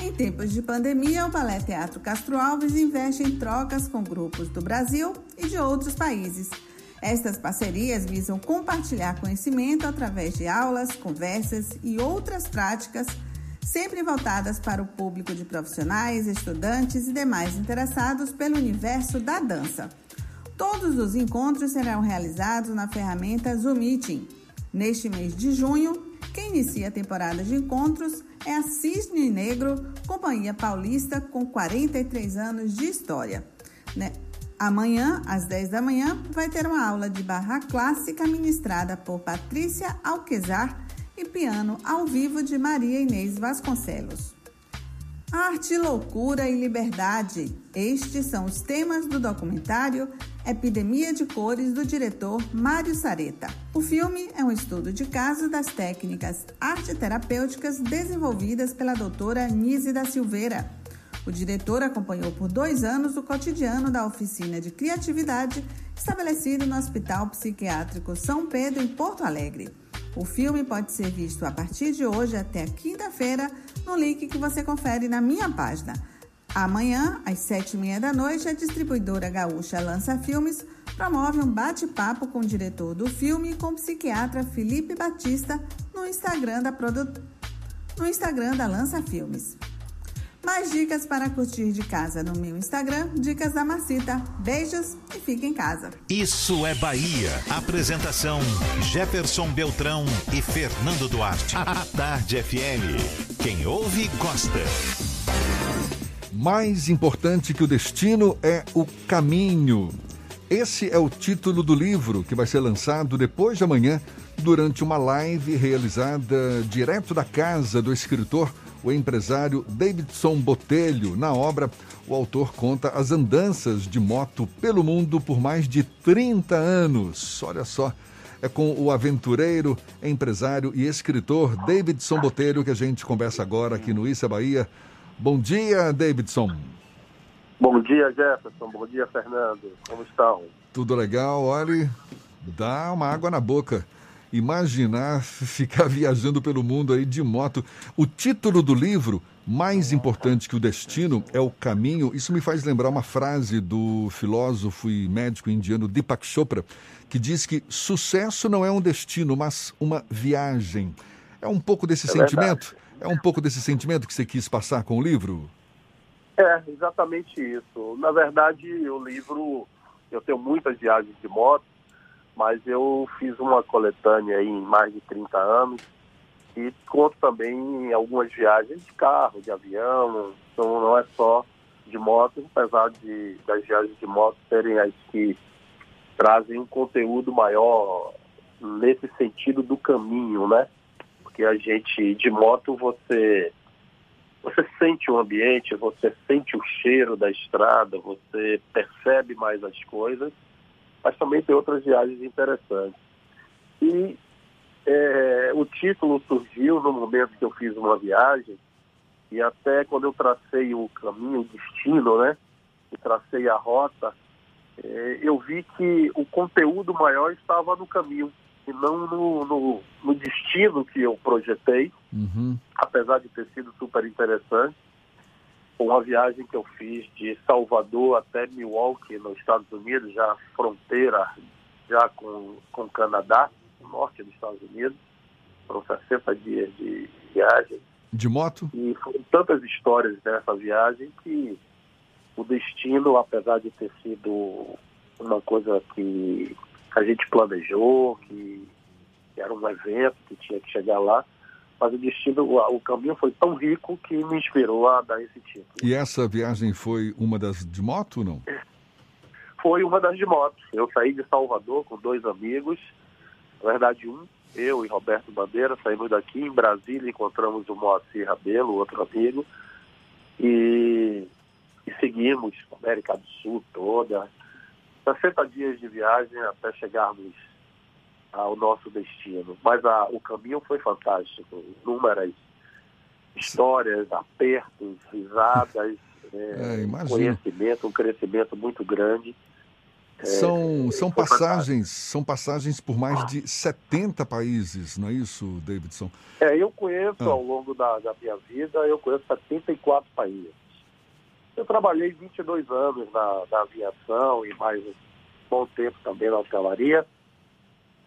Em tempos de pandemia, o Balé Teatro Castro Alves investe em trocas com grupos do Brasil e de outros países. Estas parcerias visam compartilhar conhecimento através de aulas, conversas e outras práticas, sempre voltadas para o público de profissionais, estudantes e demais interessados pelo universo da dança. Todos os encontros serão realizados na ferramenta Zoom Meeting. Neste mês de junho, quem inicia a temporada de encontros é a Cisne Negro, companhia paulista com 43 anos de história. Amanhã, às 10 da manhã, vai ter uma aula de barra clássica ministrada por Patrícia Alquezar e piano ao vivo de Maria Inês Vasconcelos. Arte, loucura e liberdade. Estes são os temas do documentário Epidemia de Cores do diretor Mário Sareta. O filme é um estudo de caso das técnicas arte-terapêuticas desenvolvidas pela doutora Nise da Silveira. O diretor acompanhou por dois anos o cotidiano da oficina de criatividade estabelecido no Hospital Psiquiátrico São Pedro, em Porto Alegre. O filme pode ser visto a partir de hoje até quinta-feira no link que você confere na minha página Amanhã, às sete e meia da noite, a distribuidora gaúcha Lança Filmes promove um bate-papo com o diretor do filme e com o psiquiatra Felipe Batista no Instagram da, produ... no Instagram da Lança Filmes. Mais dicas para curtir de casa no meu Instagram, Dicas da Marcita. Beijos e fique em casa.
Isso é Bahia. Apresentação: Jefferson Beltrão e Fernando Duarte. A Tarde FM. Quem ouve, gosta.
Mais importante que o destino é o caminho. Esse é o título do livro que vai ser lançado depois de amanhã durante uma live realizada direto da casa do escritor, o empresário Davidson Botelho. Na obra, o autor conta as andanças de moto pelo mundo por mais de 30 anos. Olha só, é com o aventureiro, empresário e escritor Davidson Botelho que a gente conversa agora aqui no Issa Bahia. Bom dia, Davidson.
Bom dia, Jefferson. Bom dia, Fernando. Como estão?
Tudo legal. Olha, dá uma água na boca. Imaginar ficar viajando pelo mundo aí de moto. O título do livro, Mais Importante que o Destino, é o Caminho. Isso me faz lembrar uma frase do filósofo e médico indiano Deepak Chopra, que diz que sucesso não é um destino, mas uma viagem. É um pouco desse é sentimento? Verdade. É um pouco desse sentimento que você quis passar com o livro?
É, exatamente isso. Na verdade, o livro, eu tenho muitas viagens de moto, mas eu fiz uma coletânea aí em mais de 30 anos e conto também algumas viagens de carro, de avião, então não é só de moto, apesar de das viagens de moto serem as que trazem um conteúdo maior nesse sentido do caminho, né? porque a gente de moto você você sente o ambiente, você sente o cheiro da estrada, você percebe mais as coisas, mas também tem outras viagens interessantes. E é, o título surgiu no momento que eu fiz uma viagem e até quando eu tracei o caminho, o destino, né? E tracei a rota, é, eu vi que o conteúdo maior estava no caminho e não no, no, no destino que eu projetei,
uhum.
apesar de ter sido super interessante. Uma viagem que eu fiz de Salvador até Milwaukee, nos Estados Unidos, já fronteira já com, com o Canadá, no norte dos Estados Unidos. Foram 60 dias de viagem.
De moto?
E foram tantas histórias nessa viagem que o destino, apesar de ter sido uma coisa que a gente planejou, que, que era um evento que tinha que chegar lá, mas o destino, o, o, caminho foi tão rico que me inspirou a dar esse título.
E essa viagem foi uma das de moto, não?
Foi uma das de moto. Eu saí de Salvador com dois amigos, na verdade um, eu e Roberto Bandeira saímos daqui em Brasília, encontramos o Moacir Rabelo, outro amigo, e, e seguimos a América do Sul toda, 60 dias de viagem até chegarmos ao nosso destino. Mas a, o caminho foi fantástico, inúmeras histórias, apertos, risadas, é, conhecimento, um crescimento muito grande.
São, são passagens, são passagens por mais de 70 países, não é isso, Davidson?
É, eu conheço ah. ao longo da, da minha vida, eu conheço 74 países. Eu trabalhei 22 anos na, na aviação e mais um bom tempo também na hotelaria.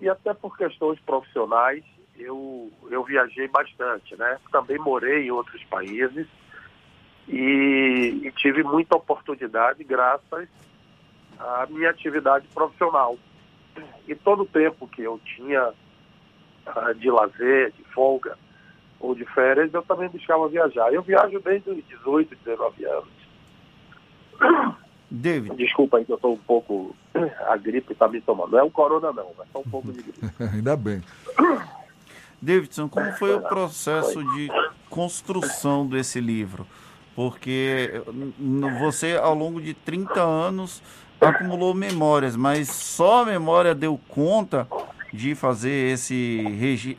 E até por questões profissionais, eu, eu viajei bastante, né? Também morei em outros países e, e tive muita oportunidade graças à minha atividade profissional. E todo o tempo que eu tinha uh, de lazer, de folga ou de férias, eu também buscava viajar. Eu viajo desde os 18, 19 anos.
David.
Desculpa aí que eu estou um pouco. A gripe está me tomando. Não é o corona, não, mas só um pouco de gripe.
Ainda bem.
Davidson, como foi o processo de construção desse livro? Porque você, ao longo de 30 anos, acumulou memórias, mas só a memória deu conta de fazer esse,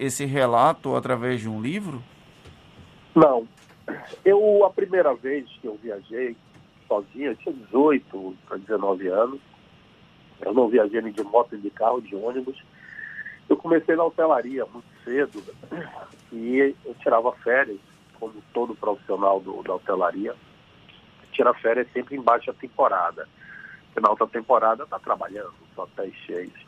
esse relato através de um livro?
Não. Eu, a primeira vez que eu viajei sozinho, eu tinha 18 para 19 anos. Eu não viajei nem de moto, nem de carro, de ônibus. Eu comecei na hotelaria muito cedo e eu tirava férias, como todo profissional do, da hotelaria. Tira férias sempre em baixa temporada. Porque na alta temporada está trabalhando, os hotéis cheios.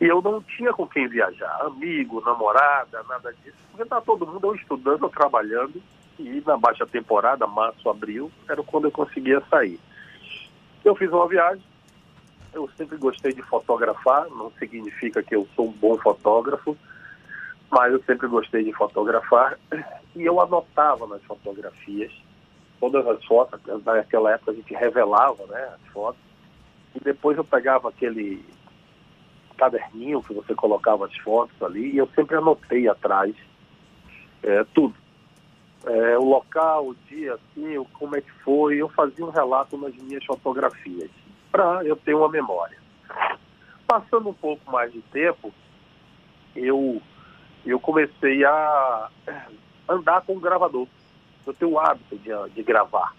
E eu não tinha com quem viajar, amigo, namorada, nada disso. Porque tá todo mundo estudando ou trabalhando. E na baixa temporada, março, abril, era quando eu conseguia sair. Eu fiz uma viagem, eu sempre gostei de fotografar, não significa que eu sou um bom fotógrafo, mas eu sempre gostei de fotografar e eu anotava nas fotografias todas as fotos, naquela época a gente revelava né, as fotos, e depois eu pegava aquele caderninho que você colocava as fotos ali e eu sempre anotei atrás é, tudo. É, o local, o dia, assim, como é que foi, eu fazia um relato nas minhas fotografias para eu ter uma memória. Passando um pouco mais de tempo, eu, eu comecei a andar com o gravador. Eu tenho o hábito de, de gravar.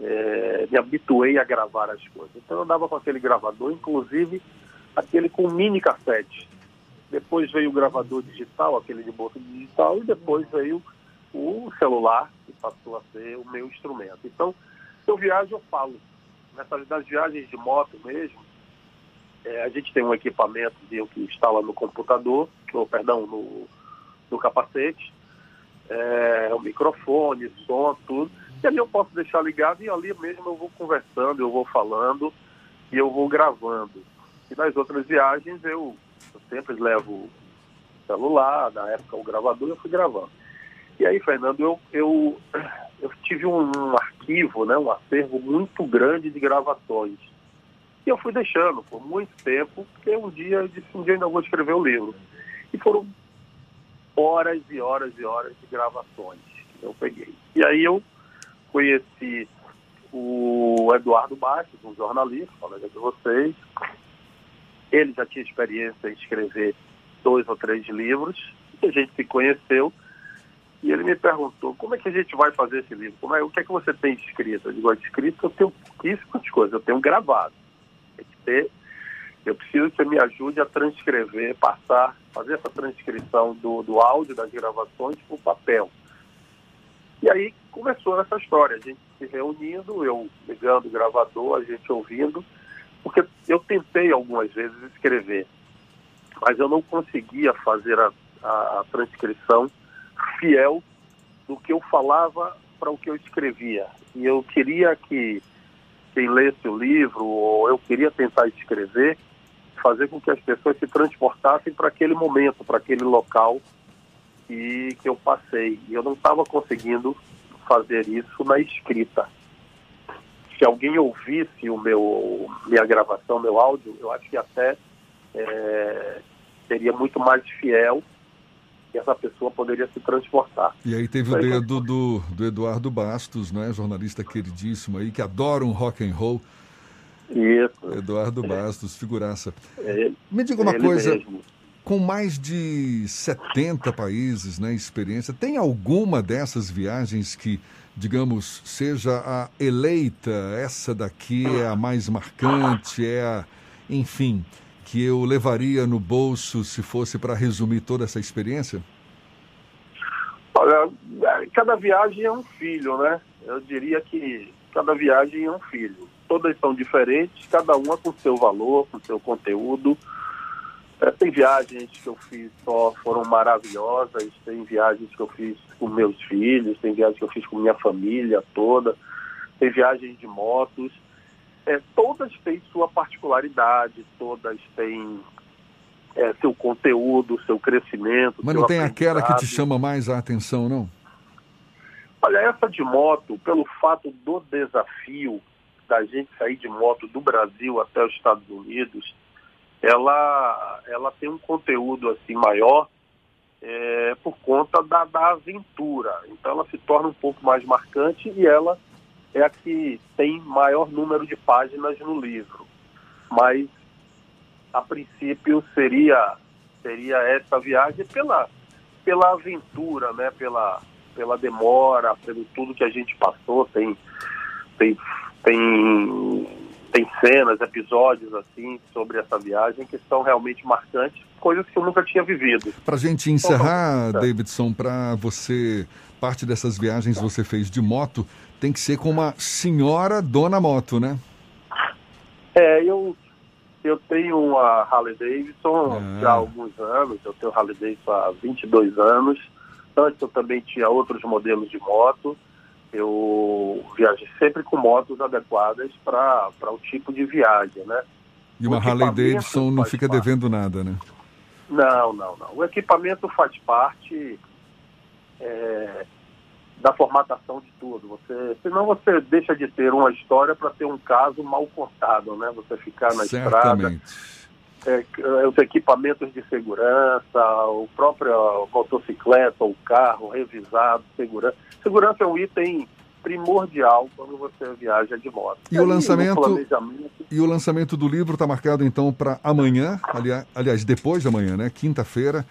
É, me habituei a gravar as coisas. Então eu andava com aquele gravador, inclusive aquele com mini cassete. Depois veio o gravador digital, aquele de bolsa digital, e depois veio o celular, que passou a ser o meu instrumento. Então, eu viajo, eu falo nessas das viagens de moto mesmo, é, a gente tem um equipamento que instala no computador, ou perdão, no, no capacete, é, o microfone, som, tudo. E ali eu posso deixar ligado e ali mesmo eu vou conversando, eu vou falando e eu vou gravando. E nas outras viagens eu, eu sempre levo celular, na época o gravador, eu fui gravando. E aí, Fernando, eu, eu, eu tive um, arquivo, né, um acervo muito grande de gravações. E eu fui deixando por muito tempo, porque um dia eu disse, um dia ainda vou escrever o um livro. E foram horas e horas e horas de gravações que eu peguei. E aí eu conheci o Eduardo Bastos, um jornalista, colega de vocês. Ele já tinha experiência em escrever dois ou três livros, e a gente se conheceu e ele me perguntou, como é que a gente vai fazer esse livro? Como é, o que é que você tem escrito? Eu digo, escrito eu tenho pouquíssimas coisas, eu tenho gravado. Tem que ter, eu preciso que você me ajude a transcrever, passar, fazer essa transcrição do, do áudio das gravações para o papel. E aí começou essa história, a gente se reunindo, eu ligando o gravador, a gente ouvindo, porque eu tentei algumas vezes escrever, mas eu não conseguia fazer a, a, a transcrição fiel do que eu falava para o que eu escrevia. E eu queria que quem lesse o livro, ou eu queria tentar escrever, fazer com que as pessoas se transportassem para aquele momento, para aquele local que, que eu passei. E eu não estava conseguindo fazer isso na escrita. Se alguém ouvisse o meu minha gravação, meu áudio, eu acho que até é, seria muito mais fiel e essa pessoa poderia se transportar.
E aí teve o dedo do, do Eduardo Bastos, né, jornalista queridíssimo aí, que adora um rock and roll.
Isso.
Eduardo Bastos, figuraça. Me diga uma coisa,
mesmo.
com mais de 70 países, né, experiência, tem alguma dessas viagens que, digamos, seja a eleita, essa daqui é a mais marcante, é a, enfim, que eu levaria no bolso se fosse para resumir toda essa experiência?
Olha, cada viagem é um filho, né? Eu diria que cada viagem é um filho. Todas são diferentes, cada uma com seu valor, com seu conteúdo. É, tem viagens que eu fiz só foram maravilhosas, tem viagens que eu fiz com meus filhos, tem viagens que eu fiz com minha família toda, tem viagens de motos. É, todas têm sua particularidade, todas têm é, seu conteúdo, seu crescimento.
Mas não tem aquela que te chama mais a atenção, não?
Olha, essa de moto, pelo fato do desafio da gente sair de moto do Brasil até os Estados Unidos, ela, ela tem um conteúdo assim maior é, por conta da, da aventura. Então ela se torna um pouco mais marcante e ela é a que tem maior número de páginas no livro. Mas a princípio seria seria essa viagem pela pela aventura, né? Pela pela demora, pelo tudo que a gente passou, tem tem tem tem cenas, episódios assim sobre essa viagem que são realmente marcantes, coisas que eu nunca tinha vivido.
Para gente encerrar, Davidson, para você, parte dessas viagens você fez de moto, tem que ser com uma senhora dona moto, né?
É, eu eu tenho uma Harley Davidson
Ah.
já há alguns anos, eu tenho Harley Davidson há 22 anos. Antes eu também tinha outros modelos de moto. Eu viajei sempre com motos adequadas para o tipo de viagem, né?
E uma Harley Davidson não fica
parte.
devendo nada, né?
Não, não, não. O equipamento faz parte é, da formatação de tudo. Você, senão você deixa de ter uma história para ter um caso mal contado, né? Você ficar na estrada.
Certamente.
é, é, os equipamentos de segurança, o próprio motocicleta, o carro revisado, segurança. Segurança é um item primordial quando você viaja de moto.
E o lançamento-
planejamento,
E o lançamento do livro está marcado então para amanhã, aliás, aliás, depois de amanhã, né? Quinta-feira.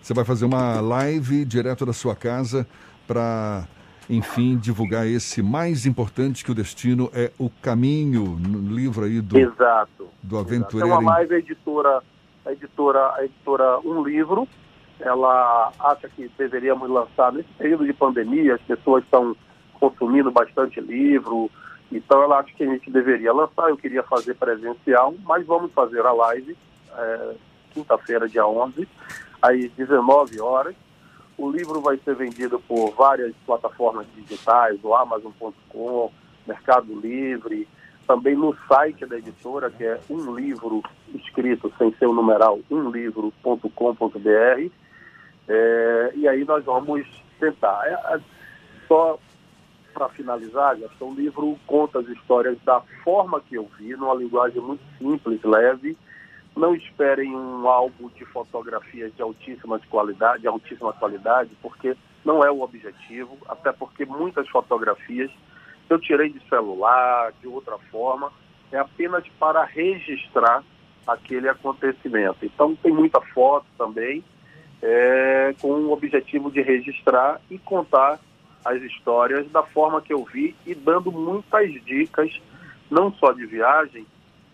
Você vai fazer uma live direto da sua casa para, enfim, divulgar esse mais importante que o destino é o caminho no livro aí do,
Exato.
do aventureiro.
uma live a editora, a editora, a editora Um Livro. Ela acha que deveríamos lançar nesse período de pandemia, as pessoas estão consumindo bastante livro, então ela acha que a gente deveria lançar. Eu queria fazer presencial, mas vamos fazer a live é, quinta-feira, dia 11, às 19 horas. O livro vai ser vendido por várias plataformas digitais, o Amazon.com, Mercado Livre, também no site da editora, que é um livro escrito sem ser o numeral, umlivro.com.br. É, e aí nós vamos tentar. É, é, só para finalizar, Jefferson, o livro conta as histórias da forma que eu vi, numa linguagem muito simples, leve. Não esperem um álbum de fotografias de altíssima qualidade, de altíssima qualidade, porque não é o objetivo, até porque muitas fotografias eu tirei de celular, de outra forma, é apenas para registrar aquele acontecimento. Então tem muita foto também, é, com o objetivo de registrar e contar as histórias da forma que eu vi e dando muitas dicas, não só de viagem,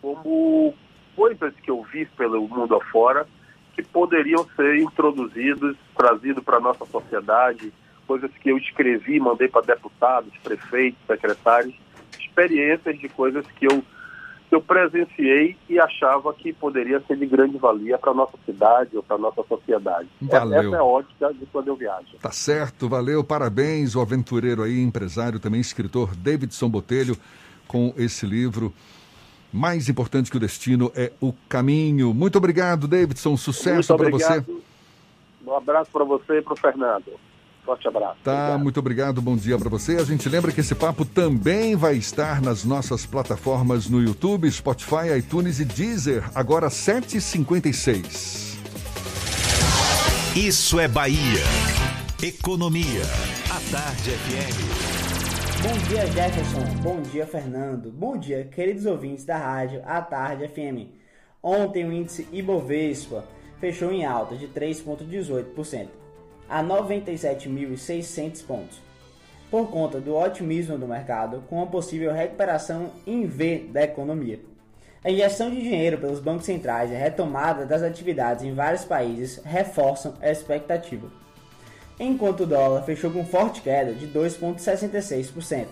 como coisas que eu vi pelo mundo afora que poderiam ser introduzidos, trazidos para a nossa sociedade, coisas que eu escrevi, mandei para deputados, prefeitos, secretários, experiências de coisas que eu, que eu presenciei e achava que poderia ser de grande valia para a nossa cidade ou para a nossa sociedade.
Valeu.
Essa é a ótica de quando eu viajo.
Tá certo, valeu, parabéns, o aventureiro aí, empresário, também escritor Davidson Botelho, com esse livro. Mais importante que o destino é o caminho. Muito obrigado, Davidson. Sucesso para você.
obrigado. Um abraço para você e para o Fernando. Forte abraço.
Tá, muito obrigado, bom dia para você. A gente lembra que esse papo também vai estar nas nossas plataformas no YouTube, Spotify, iTunes e Deezer, agora 7h56.
Isso é Bahia. Economia. A Tarde FM.
Bom dia, Jefferson. Bom dia, Fernando. Bom dia, queridos ouvintes da rádio A Tarde FM. Ontem o índice Ibovespa fechou em alta de 3,18% a 97.600 pontos, por conta do otimismo do mercado com a possível recuperação em V da economia. A injeção de dinheiro pelos bancos centrais e a retomada das atividades em vários países reforçam a expectativa. Enquanto o dólar fechou com forte queda de 2,66%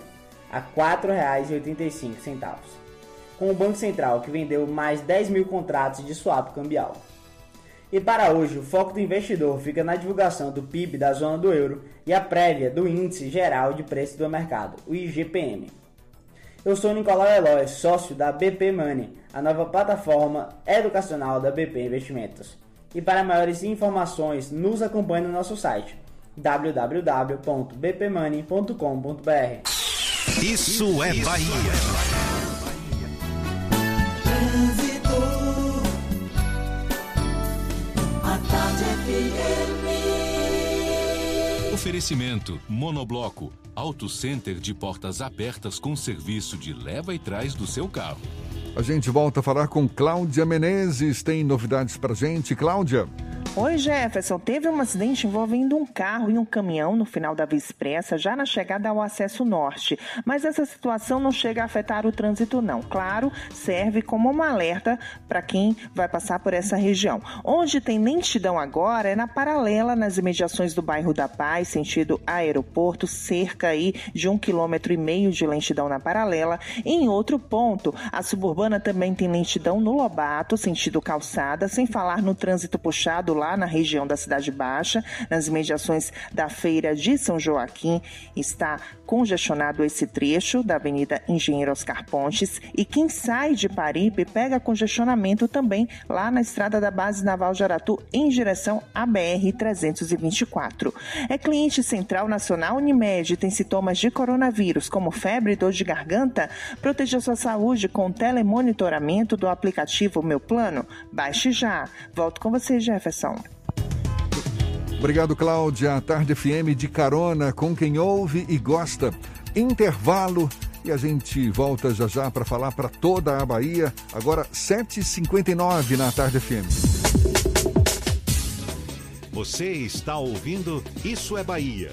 a R$ 4,85, com o Banco Central que vendeu mais 10 mil contratos de swap cambial. E para hoje, o foco do investidor fica na divulgação do PIB da zona do euro e a prévia do Índice Geral de Preços do Mercado, o IGPM. Eu sou Nicolau Eloy, sócio da BP Money, a nova plataforma educacional da BP Investimentos. E para maiores informações, nos acompanhe no nosso site www.bpmoney.com.br.
Isso é Bahia.
Oferecimento Monobloco, Auto Center de portas abertas com serviço de leva e trás do seu carro.
A gente volta a falar com Cláudia Menezes. Tem novidades pra gente, Cláudia?
Oi, Jefferson. Teve um acidente envolvendo um carro e um caminhão no final da Via Expressa, já na chegada ao acesso norte. Mas essa situação não chega a afetar o trânsito, não. Claro, serve como um alerta para quem vai passar por essa região. Onde tem lentidão agora é na paralela, nas imediações do bairro da Paz, sentido aeroporto, cerca aí de um quilômetro e meio de lentidão na paralela. Em outro ponto, a suburbana também tem lentidão no Lobato, sentido calçada, sem falar no trânsito puxado lá na região da Cidade Baixa, nas imediações da Feira de São Joaquim, está congestionado esse trecho da Avenida Engenheiro Oscar Pontes e quem sai de Paripe pega congestionamento também lá na estrada da Base Naval de Aratu em direção à BR 324. É cliente Central Nacional Unimed tem sintomas de coronavírus como febre e dor de garganta? Proteja sua saúde com o telemonitoramento do aplicativo Meu Plano? Baixe já. Volto com você, Jefferson.
Obrigado, Cláudia. Tarde FM de carona com quem ouve e gosta. Intervalo e a gente volta já já para falar para toda a Bahia. Agora 7h59 na Tarde FM.
Você está ouvindo Isso é Bahia.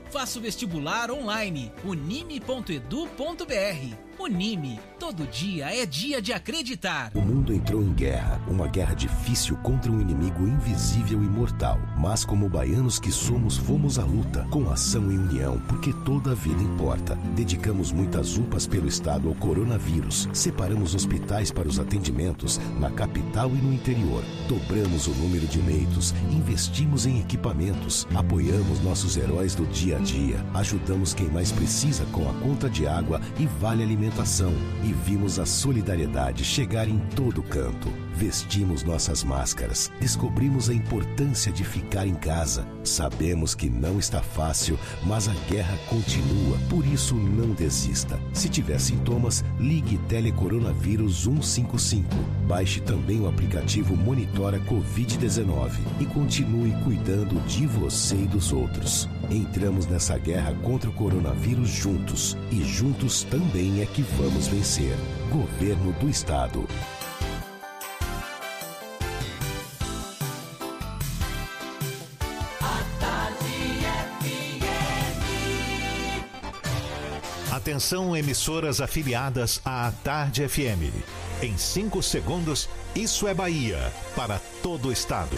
Faça o vestibular online. unime.edu.br. Unime. Todo dia é dia de acreditar.
O mundo entrou em guerra, uma guerra difícil contra um inimigo invisível e mortal. Mas como baianos que somos, fomos à luta, com ação e união, porque toda a vida importa. Dedicamos muitas UPAs pelo estado ao coronavírus. Separamos hospitais para os atendimentos na capital e no interior. Dobramos o número de leitos, investimos em equipamentos, apoiamos nossos heróis do dia dia, ajudamos quem mais precisa com a conta de água e vale alimentação e vimos a solidariedade chegar em todo canto. Vestimos nossas máscaras, descobrimos a importância de ficar em casa. Sabemos que não está fácil, mas a guerra continua, por isso não desista. Se tiver sintomas, ligue Telecoronavírus 155. Baixe também o aplicativo Monitora Covid-19 e continue cuidando de você e dos outros. Entramos nessa guerra contra o coronavírus juntos e juntos também é que vamos vencer. Governo do Estado.
Atenção, emissoras afiliadas à Tarde FM. Em 5 segundos, isso é Bahia para todo o estado.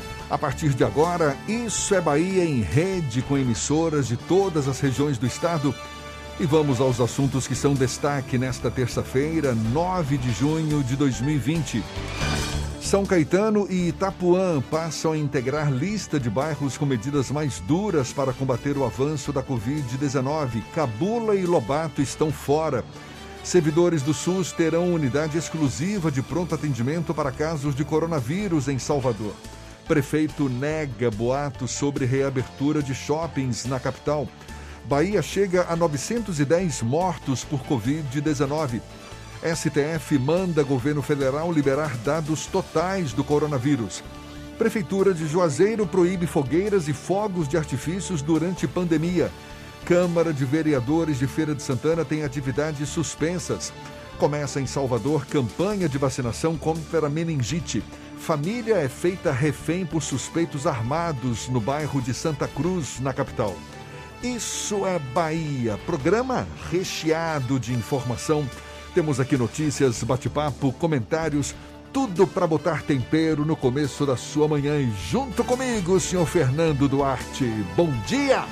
A partir de agora, Isso é Bahia em rede com emissoras de todas as regiões do estado. E vamos aos assuntos que são destaque nesta terça-feira, 9 de junho de 2020. São Caetano e Itapuã passam a integrar lista de bairros com medidas mais duras para combater o avanço da Covid-19. Cabula e Lobato estão fora. Servidores do SUS terão unidade exclusiva de pronto atendimento para casos de coronavírus em Salvador. Prefeito nega boatos sobre reabertura de shoppings na capital. Bahia chega a 910 mortos por Covid-19. STF manda governo federal liberar dados totais do coronavírus. Prefeitura de Juazeiro proíbe fogueiras e fogos de artifícios durante pandemia. Câmara de Vereadores de Feira de Santana tem atividades suspensas. Começa em Salvador campanha de vacinação contra meningite. Família é feita refém por suspeitos armados no bairro de Santa Cruz, na capital. Isso é Bahia, programa recheado de informação. Temos aqui notícias, bate-papo, comentários, tudo para botar tempero no começo da sua manhã. E junto comigo, senhor Fernando Duarte. Bom dia!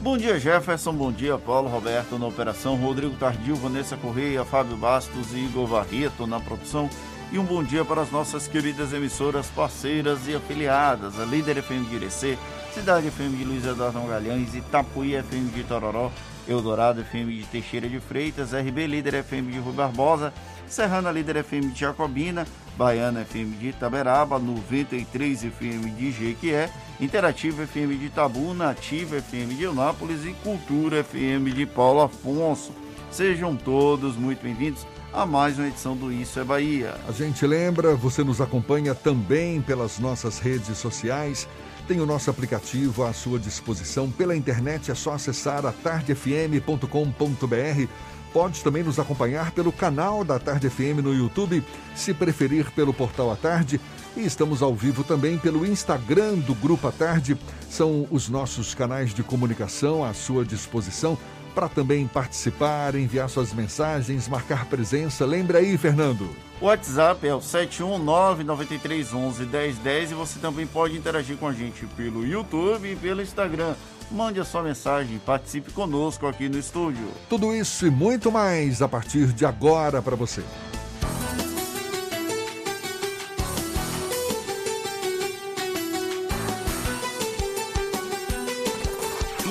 Bom dia, Jefferson. Bom dia, Paulo Roberto na operação, Rodrigo Tardio, Vanessa Correia, Fábio Bastos e Igor Barreto na produção. E um bom dia para as nossas queridas emissoras parceiras e afiliadas, a Líder FM de Irecê, Cidade FM de Luiz Eduardo Magalhães, Itapuí FM de Tororó, Eldorado FM de Teixeira de Freitas, RB Líder FM de Rui Barbosa, Serrana Líder FM de Jacobina, Baiana FM de Itaberaba, 93 FM de Jequié, Interativa FM de Itabuna, Ativa FM de Eunápolis e Cultura FM de Paulo Afonso. Sejam todos muito bem-vindos a mais uma edição do Isso é Bahia.
A gente lembra, você nos acompanha também pelas nossas redes sociais. Tem o nosso aplicativo à sua disposição. Pela internet é só acessar atardefm.com.br. Pode também nos acompanhar pelo canal da Tarde FM no YouTube, se preferir pelo portal à tarde. E estamos ao vivo também pelo Instagram do Grupo à Tarde. São os nossos canais de comunicação à sua disposição para também participar, enviar suas mensagens, marcar presença. Lembra aí, Fernando.
O WhatsApp é o 71993111010 e você também pode interagir com a gente pelo YouTube e pelo Instagram. Mande a sua mensagem, participe conosco aqui no estúdio.
Tudo isso e muito mais a partir de agora para você.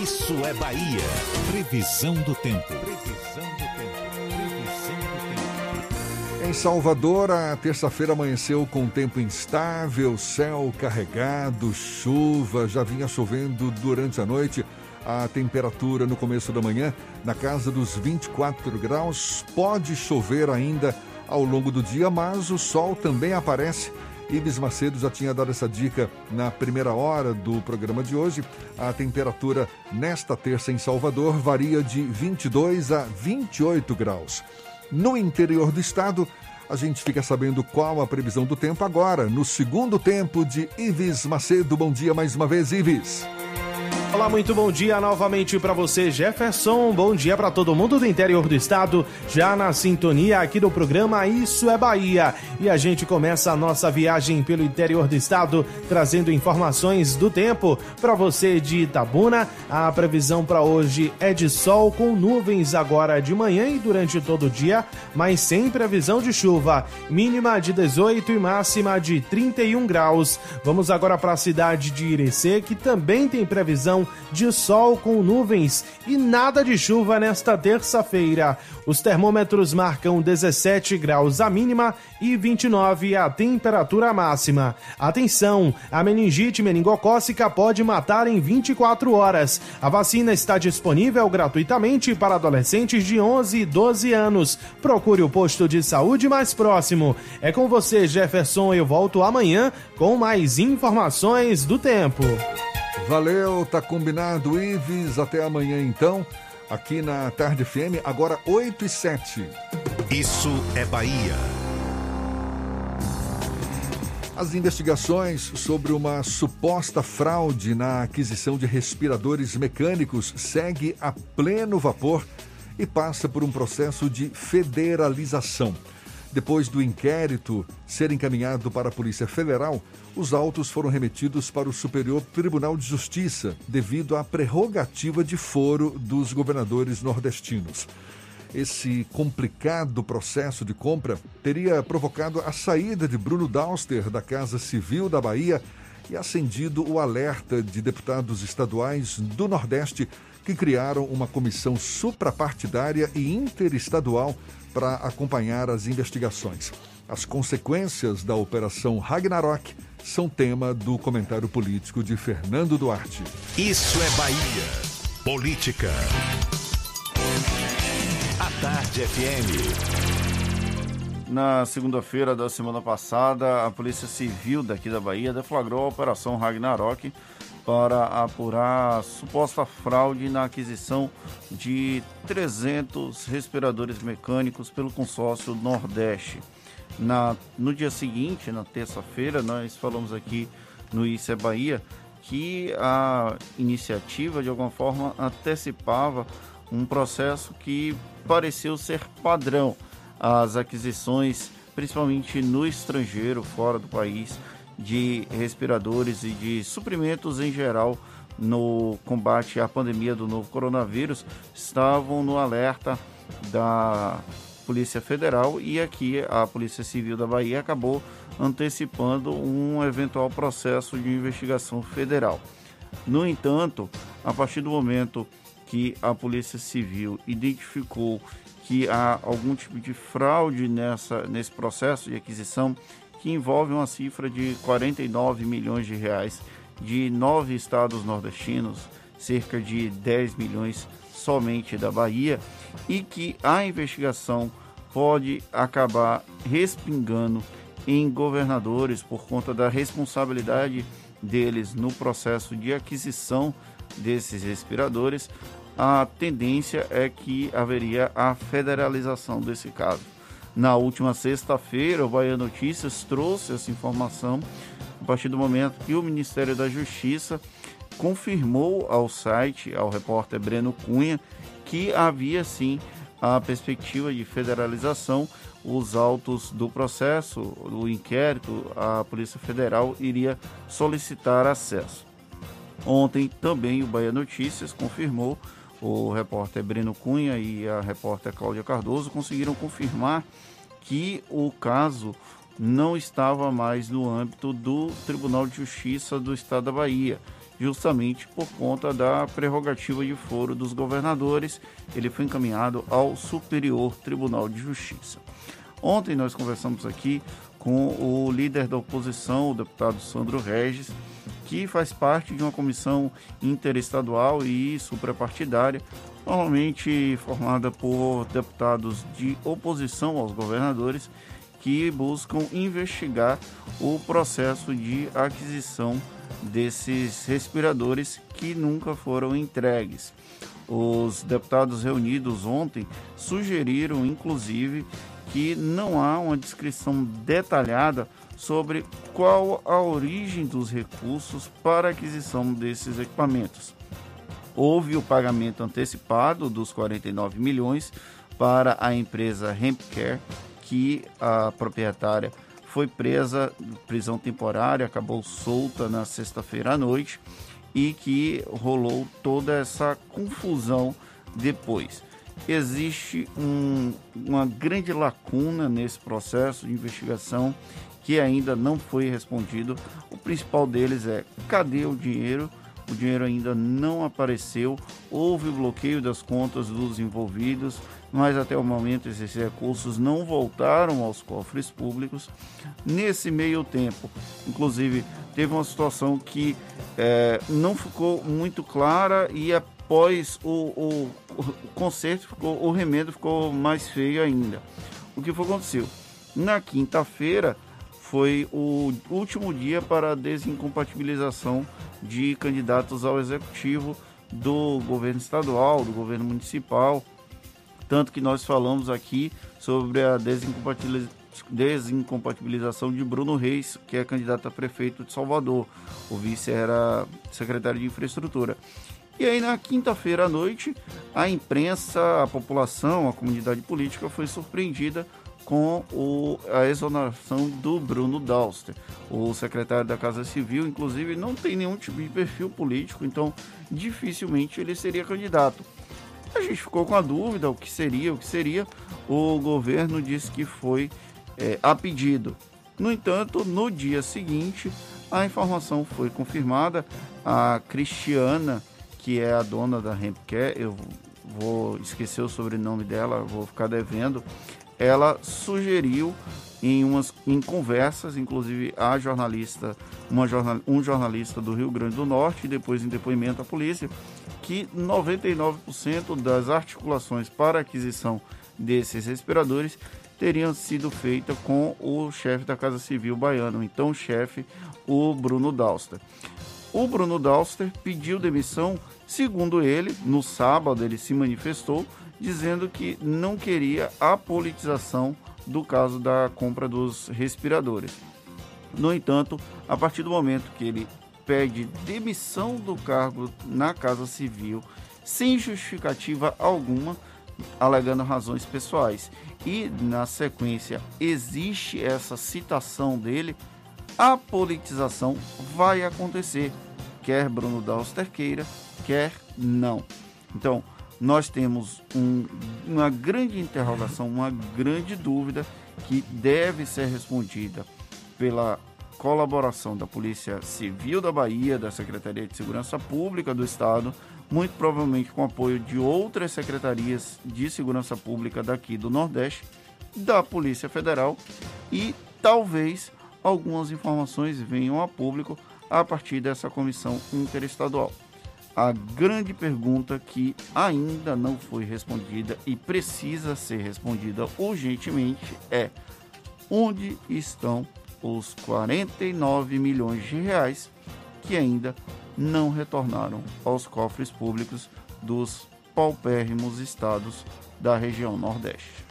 Isso é Bahia. Previsão do tempo. Previsão do tempo.
Em Salvador, a terça-feira amanheceu com tempo instável, céu carregado, chuva, já vinha chovendo durante a noite. A temperatura no começo da manhã, na casa dos 24 graus, pode chover ainda ao longo do dia, mas o sol também aparece. Ibis Macedo já tinha dado essa dica na primeira hora do programa de hoje. A temperatura nesta terça em Salvador varia de 22 a 28 graus. No interior do estado, a gente fica sabendo qual a previsão do tempo agora, no segundo tempo de Ives Macedo. Bom dia mais uma vez, Ives.
Olá, muito bom dia novamente para você, Jefferson. Bom dia para todo mundo do interior do estado, já na sintonia aqui do programa Isso é Bahia. E a gente começa a nossa viagem pelo interior do estado, trazendo informações do tempo para você de Itabuna. A previsão para hoje é de sol com nuvens agora de manhã e durante todo o dia, mas sem previsão de chuva. Mínima de 18 e máxima de 31 graus. Vamos agora para a cidade de Irecê, que também tem previsão de sol com nuvens e nada de chuva nesta terça-feira. Os termômetros marcam 17 graus a mínima e 29 a temperatura máxima. Atenção, a meningite meningocócica pode matar em 24 horas. A vacina está disponível gratuitamente para adolescentes de 11 e 12 anos. Procure o posto de saúde mais próximo. É com você, Jefferson. Eu volto amanhã com mais informações do tempo.
Valeu, tá combinado, Ives. Até amanhã então, aqui na Tarde FM, agora 8 e 7.
Isso é Bahia.
As investigações sobre uma suposta fraude na aquisição de respiradores mecânicos segue a pleno vapor e passa por um processo de federalização. Depois do inquérito ser encaminhado para a Polícia Federal, os autos foram remetidos para o Superior Tribunal de Justiça devido à prerrogativa de foro dos governadores nordestinos. Esse complicado processo de compra teria provocado a saída de Bruno Dauster da Casa Civil da Bahia e acendido o alerta de deputados estaduais do Nordeste que criaram uma comissão suprapartidária e interestadual para acompanhar as investigações. As consequências da Operação Ragnarok são tema do comentário político de Fernando Duarte.
Isso é Bahia. Política. A Tarde FM.
Na segunda-feira da semana passada, a Polícia Civil daqui da Bahia deflagrou a Operação Ragnarok para apurar suposta fraude na aquisição de 300 respiradores mecânicos pelo consórcio Nordeste. Na, no dia seguinte, na terça-feira, nós falamos aqui no Isso é Bahia que a iniciativa de alguma forma antecipava um processo que pareceu ser padrão as aquisições, principalmente no estrangeiro, fora do país, de respiradores e de suprimentos em geral no combate à pandemia do novo coronavírus estavam no alerta da Polícia Federal e aqui a Polícia Civil da Bahia acabou antecipando um eventual processo de investigação federal. No entanto, a partir do momento que a Polícia Civil identificou que há algum tipo de fraude nessa, nesse processo de aquisição que envolve uma cifra de 49 milhões de reais de nove estados nordestinos, cerca de 10 milhões somente da Bahia, e que a investigação pode acabar respingando em governadores por conta da responsabilidade deles no processo de aquisição desses respiradores, a tendência é que haveria a federalização desse caso. Na última sexta-feira, o Bahia Notícias trouxe essa informação a partir do momento que o Ministério da Justiça confirmou ao site, ao repórter Breno Cunha, que havia sim a perspectiva de federalização. Os autos do processo, do inquérito, a Polícia Federal iria solicitar acesso. Ontem também o Bahia Notícias confirmou o repórter Breno Cunha e a repórter Cláudia Cardoso conseguiram confirmar que o caso não estava mais no âmbito do Tribunal de Justiça do Estado da Bahia, justamente por conta da prerrogativa de foro dos governadores. Ele foi encaminhado ao Superior Tribunal de Justiça. Ontem nós conversamos aqui com o líder da oposição, o deputado Sandro Regis, que faz parte de uma comissão interestadual e suprapartidária, normalmente formada por deputados de oposição aos governadores, que buscam investigar o processo de aquisição desses respiradores que nunca foram entregues. Os deputados reunidos ontem sugeriram, inclusive, que não há uma descrição detalhada sobre qual a origem dos recursos para aquisição desses equipamentos. Houve o pagamento antecipado dos 49 milhões para a empresa Hempcare, que a proprietária foi presa, prisão temporária, acabou solta na sexta-feira à noite e que rolou toda essa confusão depois. Existe um, uma grande lacuna nesse processo de investigação que ainda não foi respondido. O principal deles é cadê o dinheiro o dinheiro ainda não apareceu, houve bloqueio das contas dos envolvidos, mas até o momento esses recursos não voltaram aos cofres públicos. Nesse meio tempo, inclusive, teve uma situação que é, não ficou muito clara e após o, o, o conserto, ficou, o remendo ficou mais feio ainda. O que foi aconteceu? Na quinta-feira foi o último dia para a desincompatibilização de candidatos ao executivo do governo estadual, do governo municipal. Tanto que nós falamos aqui sobre a desincompatibilização de Bruno Reis, que é candidato a prefeito de Salvador. O vice era secretário de infraestrutura. E aí, na quinta-feira à noite, a imprensa, a população, a comunidade política foi surpreendida com o, a exoneração do Bruno Dauster. O secretário da Casa Civil, inclusive, não tem nenhum tipo de perfil político, então dificilmente ele seria candidato. A gente ficou com a dúvida o que seria, o que seria. O governo disse que foi é, a pedido. No entanto, no dia seguinte, a informação foi confirmada. A Cristiana, que é a dona da Hempcare, eu vou esquecer o sobrenome dela, vou ficar devendo ela sugeriu em umas em conversas, inclusive a jornalista, uma jornal, um jornalista do Rio Grande do Norte, e depois em depoimento à polícia, que 99% das articulações para aquisição desses respiradores teriam sido feitas com o chefe da Casa Civil baiano, então chefe, o Bruno Dauster. O Bruno Dauster pediu demissão, segundo ele, no sábado ele se manifestou dizendo que não queria a politização do caso da compra dos respiradores. No entanto, a partir do momento que ele pede demissão do cargo na Casa Civil, sem justificativa alguma, alegando razões pessoais, e na sequência existe essa citação dele, a politização vai acontecer, quer Bruno Dauster queira, quer não. Então, nós temos um, uma grande interrogação, uma grande dúvida que deve ser respondida pela colaboração da Polícia Civil da Bahia, da Secretaria de Segurança Pública do Estado, muito provavelmente com apoio de outras secretarias de segurança pública daqui do Nordeste, da Polícia Federal e talvez algumas informações venham a público a partir dessa comissão interestadual. A grande pergunta que ainda não foi respondida e precisa ser respondida urgentemente é: onde estão os 49 milhões de reais que ainda não retornaram aos cofres públicos dos paupérrimos estados da região Nordeste?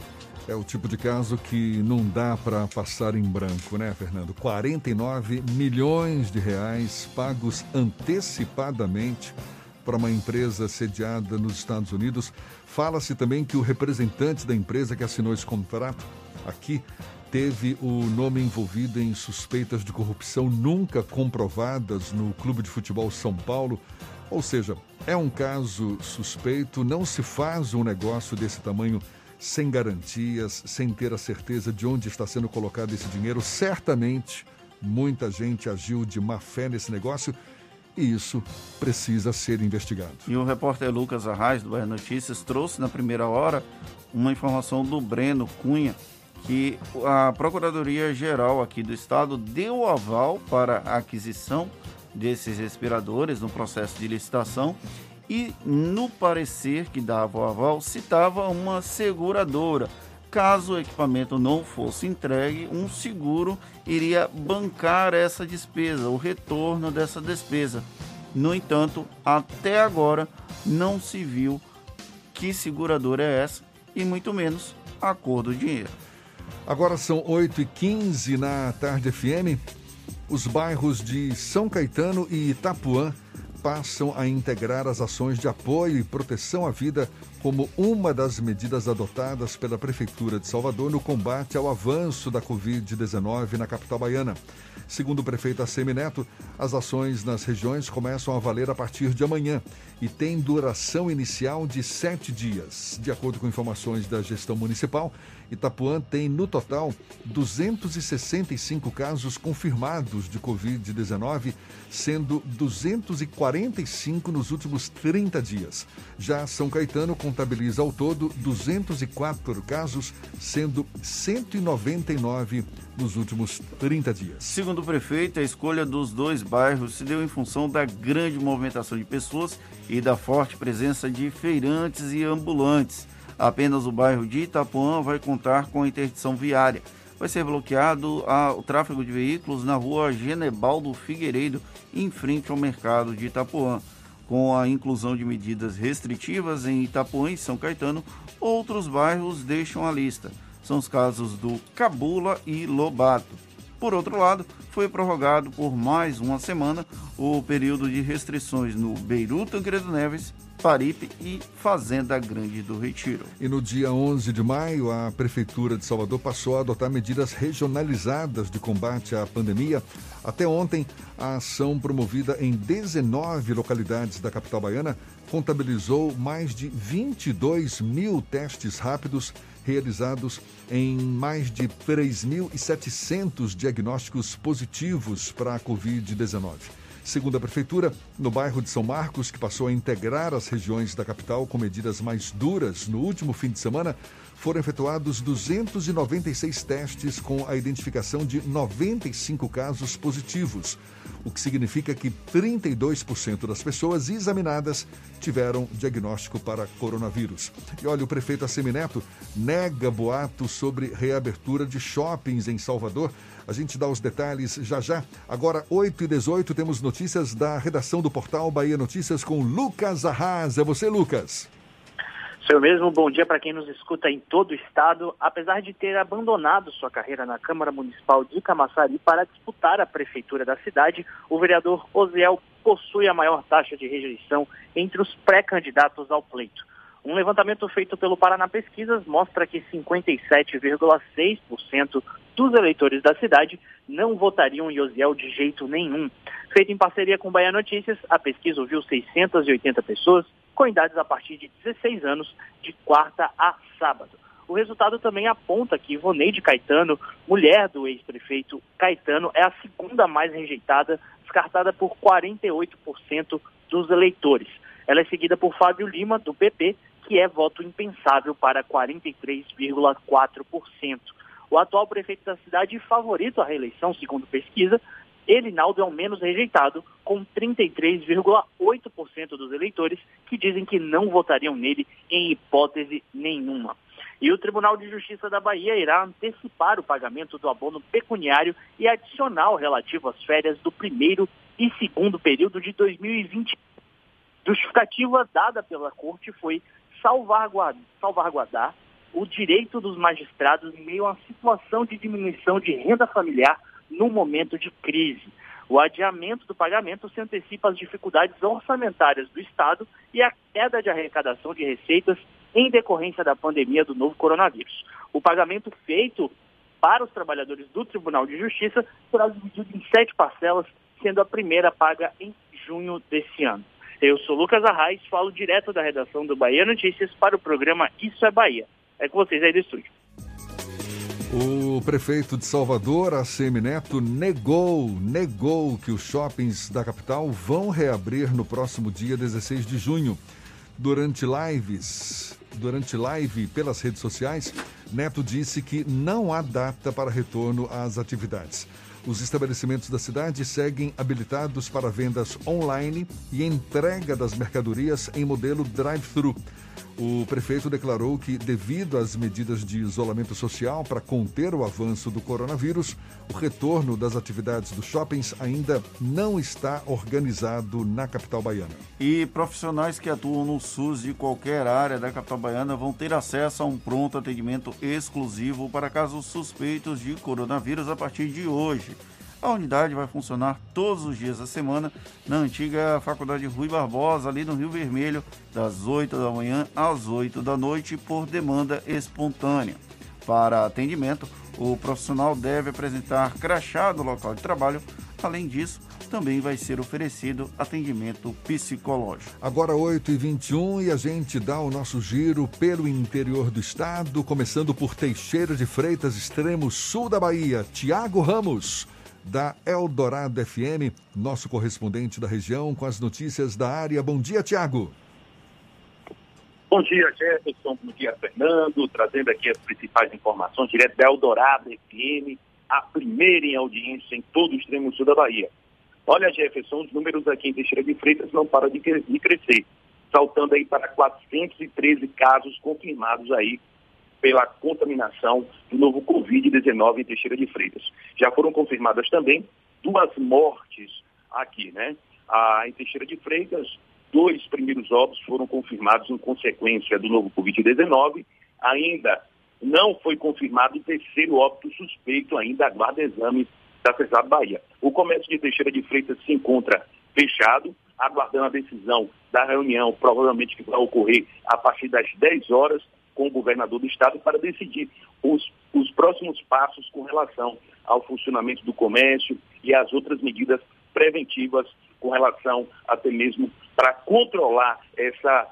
É o tipo de caso que não dá para passar em branco, né, Fernando? 49 milhões de reais pagos antecipadamente para uma empresa sediada nos Estados Unidos. Fala-se também que o representante da empresa que assinou esse contrato aqui teve o nome envolvido em suspeitas de corrupção nunca comprovadas no Clube de Futebol São Paulo. Ou seja, é um caso suspeito, não se faz um negócio desse tamanho sem garantias, sem ter a certeza de onde está sendo colocado esse dinheiro. Certamente muita gente agiu de má fé nesse negócio e isso precisa ser investigado.
E o repórter Lucas Arraes, do Bahia Notícias, trouxe na primeira hora uma informação do Breno Cunha, que a Procuradoria-Geral aqui do Estado deu aval para a aquisição desses respiradores no processo de licitação e no parecer que dava o aval citava uma seguradora. Caso o equipamento não fosse entregue, um seguro iria bancar essa despesa, o retorno dessa despesa. No entanto, até agora não se viu que seguradora é essa e muito menos a cor do dinheiro.
Agora são 8h15 na tarde FM. Os bairros de São Caetano e Itapuã passam a integrar as ações de apoio e proteção à vida como uma das medidas adotadas pela Prefeitura de Salvador no combate ao avanço da Covid-19 na capital baiana. Segundo o prefeito Assemi Neto, as ações nas regiões começam a valer a partir de amanhã e têm duração inicial de sete dias. De acordo com informações da gestão municipal, Itapuã tem, no total, 265 casos confirmados de Covid-19, sendo 245 nos últimos 30 dias. Já São Caetano contabiliza ao todo 204 casos, sendo 199 nos últimos 30 dias.
Segundo o prefeito, a escolha dos dois bairros se deu em função da grande movimentação de pessoas e da forte presença de feirantes e ambulantes. Apenas o bairro de Itapuã vai contar com interdição viária. Vai ser bloqueado o tráfego de veículos na rua Genebaldo Figueiredo, em frente ao mercado de Itapuã. Com a inclusão de medidas restritivas em Itapuã e São Caetano, outros bairros deixam a lista. São os casos do Cabula e Lobato. Por outro lado, foi prorrogado por mais uma semana o período de restrições no Beiru Tancredo Neves Paripe e Fazenda Grande do Retiro.
E no dia 11 de maio, a Prefeitura de Salvador passou a adotar medidas regionalizadas de combate à pandemia. Até ontem, a ação promovida em 19 localidades da capital baiana contabilizou mais de 22 mil testes rápidos realizados em mais de 3.700 diagnósticos positivos para a Covid-19. Segundo a Prefeitura, no bairro de São Marcos, que passou a integrar as regiões da capital com medidas mais duras no último fim de semana, foram efetuados 296 testes com a identificação de 95 casos positivos, o que significa que 32% das pessoas examinadas tiveram diagnóstico para coronavírus. E olha, o prefeito Assemineto nega boatos sobre reabertura de shoppings em Salvador a gente dá os detalhes já já. Agora, 8 e 18 temos notícias da redação do portal Bahia Notícias com Lucas Arras. É você, Lucas.
Seu mesmo, bom dia para quem nos escuta em todo o estado. Apesar de ter abandonado sua carreira na Câmara Municipal de Camaçari para disputar a prefeitura da cidade, o vereador Osiel possui a maior taxa de rejeição entre os pré-candidatos ao pleito. Um levantamento feito pelo Paraná Pesquisas mostra que 57,6% dos eleitores da cidade não votariam em Osiel de jeito nenhum. Feita em parceria com Bahia Notícias, a pesquisa ouviu 680 pessoas com idades a partir de 16 anos, de quarta a sábado. O resultado também aponta que Ivoneide Caetano, mulher do ex-prefeito Caetano, é a segunda mais rejeitada, descartada por 48% dos eleitores. Ela é seguida por Fábio Lima, do PP, que é voto impensável para 43,4%. O atual prefeito da cidade, favorito à reeleição, segundo pesquisa, Elinaldo é o menos rejeitado, com 33,8% dos eleitores que dizem que não votariam nele em hipótese nenhuma. E o Tribunal de Justiça da Bahia irá antecipar o pagamento do abono pecuniário e adicional relativo às férias do primeiro e segundo período de 2020. Justificativa dada pela Corte foi salvaguardar, salvaguardar o direito dos magistrados em meio a uma situação de diminuição de renda familiar no momento de crise. O adiamento do pagamento se antecipa às dificuldades orçamentárias do Estado e à queda de arrecadação de receitas em decorrência da pandemia do novo coronavírus. O pagamento feito para os trabalhadores do Tribunal de Justiça será dividido em sete parcelas, sendo a primeira paga em junho desse ano. Eu sou Lucas Arraes, falo direto da redação do Bahia Notícias para o programa Isso é Bahia. É com vocês aí do estúdio.
Prefeito de Salvador, ACM Neto, negou, negou que os shoppings da capital vão reabrir no próximo dia 16 de junho. Durante lives, durante live pelas redes sociais, Neto disse que não há data para retorno às atividades. Os estabelecimentos da cidade seguem habilitados para vendas online e entrega das mercadorias em modelo drive-thru. O prefeito declarou que, devido às medidas de isolamento social para conter o avanço do coronavírus, o retorno das atividades dos shoppings ainda não está organizado na capital baiana.
E profissionais que atuam no SUS de qualquer área da capital baiana vão ter acesso a um pronto atendimento exclusivo para casos suspeitos de coronavírus a partir de hoje. A unidade vai funcionar todos os dias da semana na antiga Faculdade Rui Barbosa, ali no Rio Vermelho, das 8 da manhã às 8 da noite, por demanda espontânea. Para atendimento, o profissional deve apresentar crachá do local de trabalho. Além disso, também vai ser oferecido atendimento psicológico.
Agora 8h21 e a gente dá o nosso giro pelo interior do estado, começando por Teixeira de Freitas, extremo sul da Bahia. Tiago Ramos, da Eldorado FM, nosso correspondente da região, com as notícias da área. Bom dia, Tiago.
Bom dia, Jefferson. Bom dia, Fernando. Trazendo aqui as principais informações direto da Eldorado FM, a primeira em audiência em todo o extremo sul da Bahia. Olha, Jefferson, os números aqui em Teixeira de Freitas não param de crescer, saltando aí para 413 casos confirmados aí pela contaminação do novo Covid-19 em Teixeira de Freitas. Já foram confirmadas também duas mortes aqui, né? Ah, em Teixeira de Freitas, dois primeiros óbitos foram confirmados em consequência do novo Covid-19. Ainda não foi confirmado o terceiro óbito suspeito, ainda aguarda exame da CESAB Bahia. O comércio de Teixeira de Freitas se encontra fechado, aguardando a decisão da reunião, provavelmente que vai ocorrer a partir das 10 horas, com o governador do estado para decidir os, os próximos passos com relação ao funcionamento do comércio e as outras medidas preventivas com relação até mesmo para controlar essa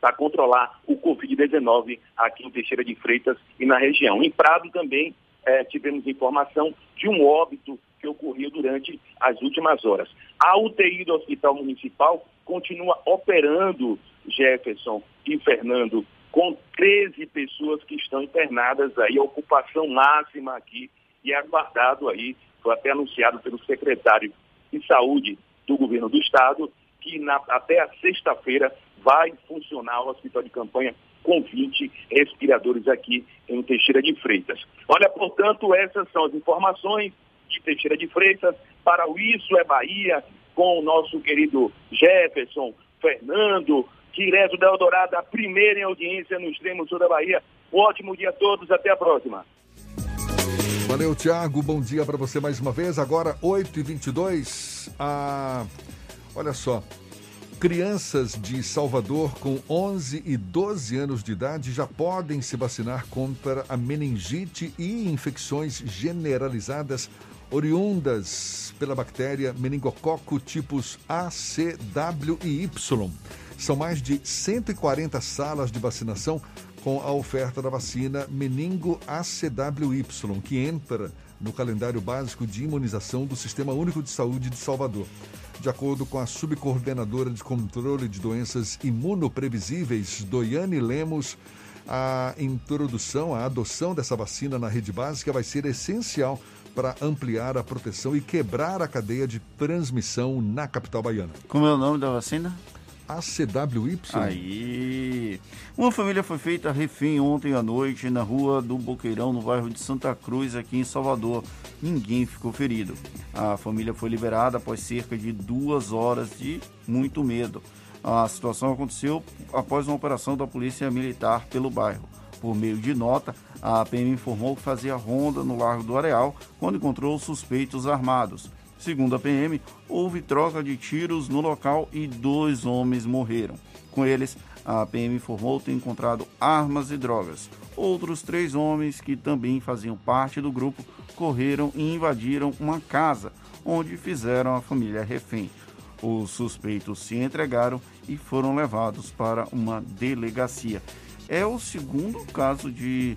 para controlar o Covid-19 aqui em Teixeira de Freitas e na região. Em Prado também é, tivemos informação de um óbito que ocorreu durante as últimas horas. A UTI do Hospital Municipal continua operando, Jefferson e Fernando, com 13 pessoas que estão internadas aí, ocupação máxima aqui, e aguardado aí, foi até anunciado pelo secretário de Saúde do governo do Estado, que na, até a sexta-feira vai funcionar o hospital de campanha com 20 respiradores aqui em Teixeira de Freitas. Olha, portanto, essas são as informações de Teixeira de Freitas para o Isso é Bahia, com o nosso querido Jefferson, Fernando, direto da Eldorado, a primeira em audiência no extremo sul da Bahia. Ótimo dia a todos, até a próxima.
Valeu, Tiago. Bom dia para você mais uma vez. Agora, 8h22. Ah, olha só, Crianças de Salvador com 11 e 12 anos de idade já podem se vacinar contra a meningite e infecções generalizadas oriundas pela bactéria meningococo tipos A, C, W e Y. São mais de 140 salas de vacinação com a oferta da vacina meningo ACWY, que entra no calendário básico de imunização do Sistema Único de Saúde de Salvador. De acordo com a subcoordenadora de controle de doenças imunoprevisíveis, Doiane Lemos, a introdução, a adoção dessa vacina na rede básica vai ser essencial para ampliar a proteção e quebrar a cadeia de transmissão na capital baiana.
Como é o nome da vacina?
ACWY.
Aí. Uma família foi feita refém ontem à noite na rua do Boqueirão, no bairro de Santa Cruz, aqui em Salvador. Ninguém ficou ferido. A família foi liberada após cerca de duas horas de muito medo. A situação aconteceu após uma operação da Polícia Militar pelo bairro. Por meio de nota, a PM informou que fazia ronda no Largo do Areal quando encontrou suspeitos armados. Segundo a PM, houve troca de tiros no local e dois homens morreram. Com eles, a PM informou ter encontrado armas e drogas. Outros três homens, que também faziam parte do grupo, correram e invadiram uma casa, onde fizeram a família refém. Os suspeitos se entregaram e foram levados para uma delegacia. É o segundo caso de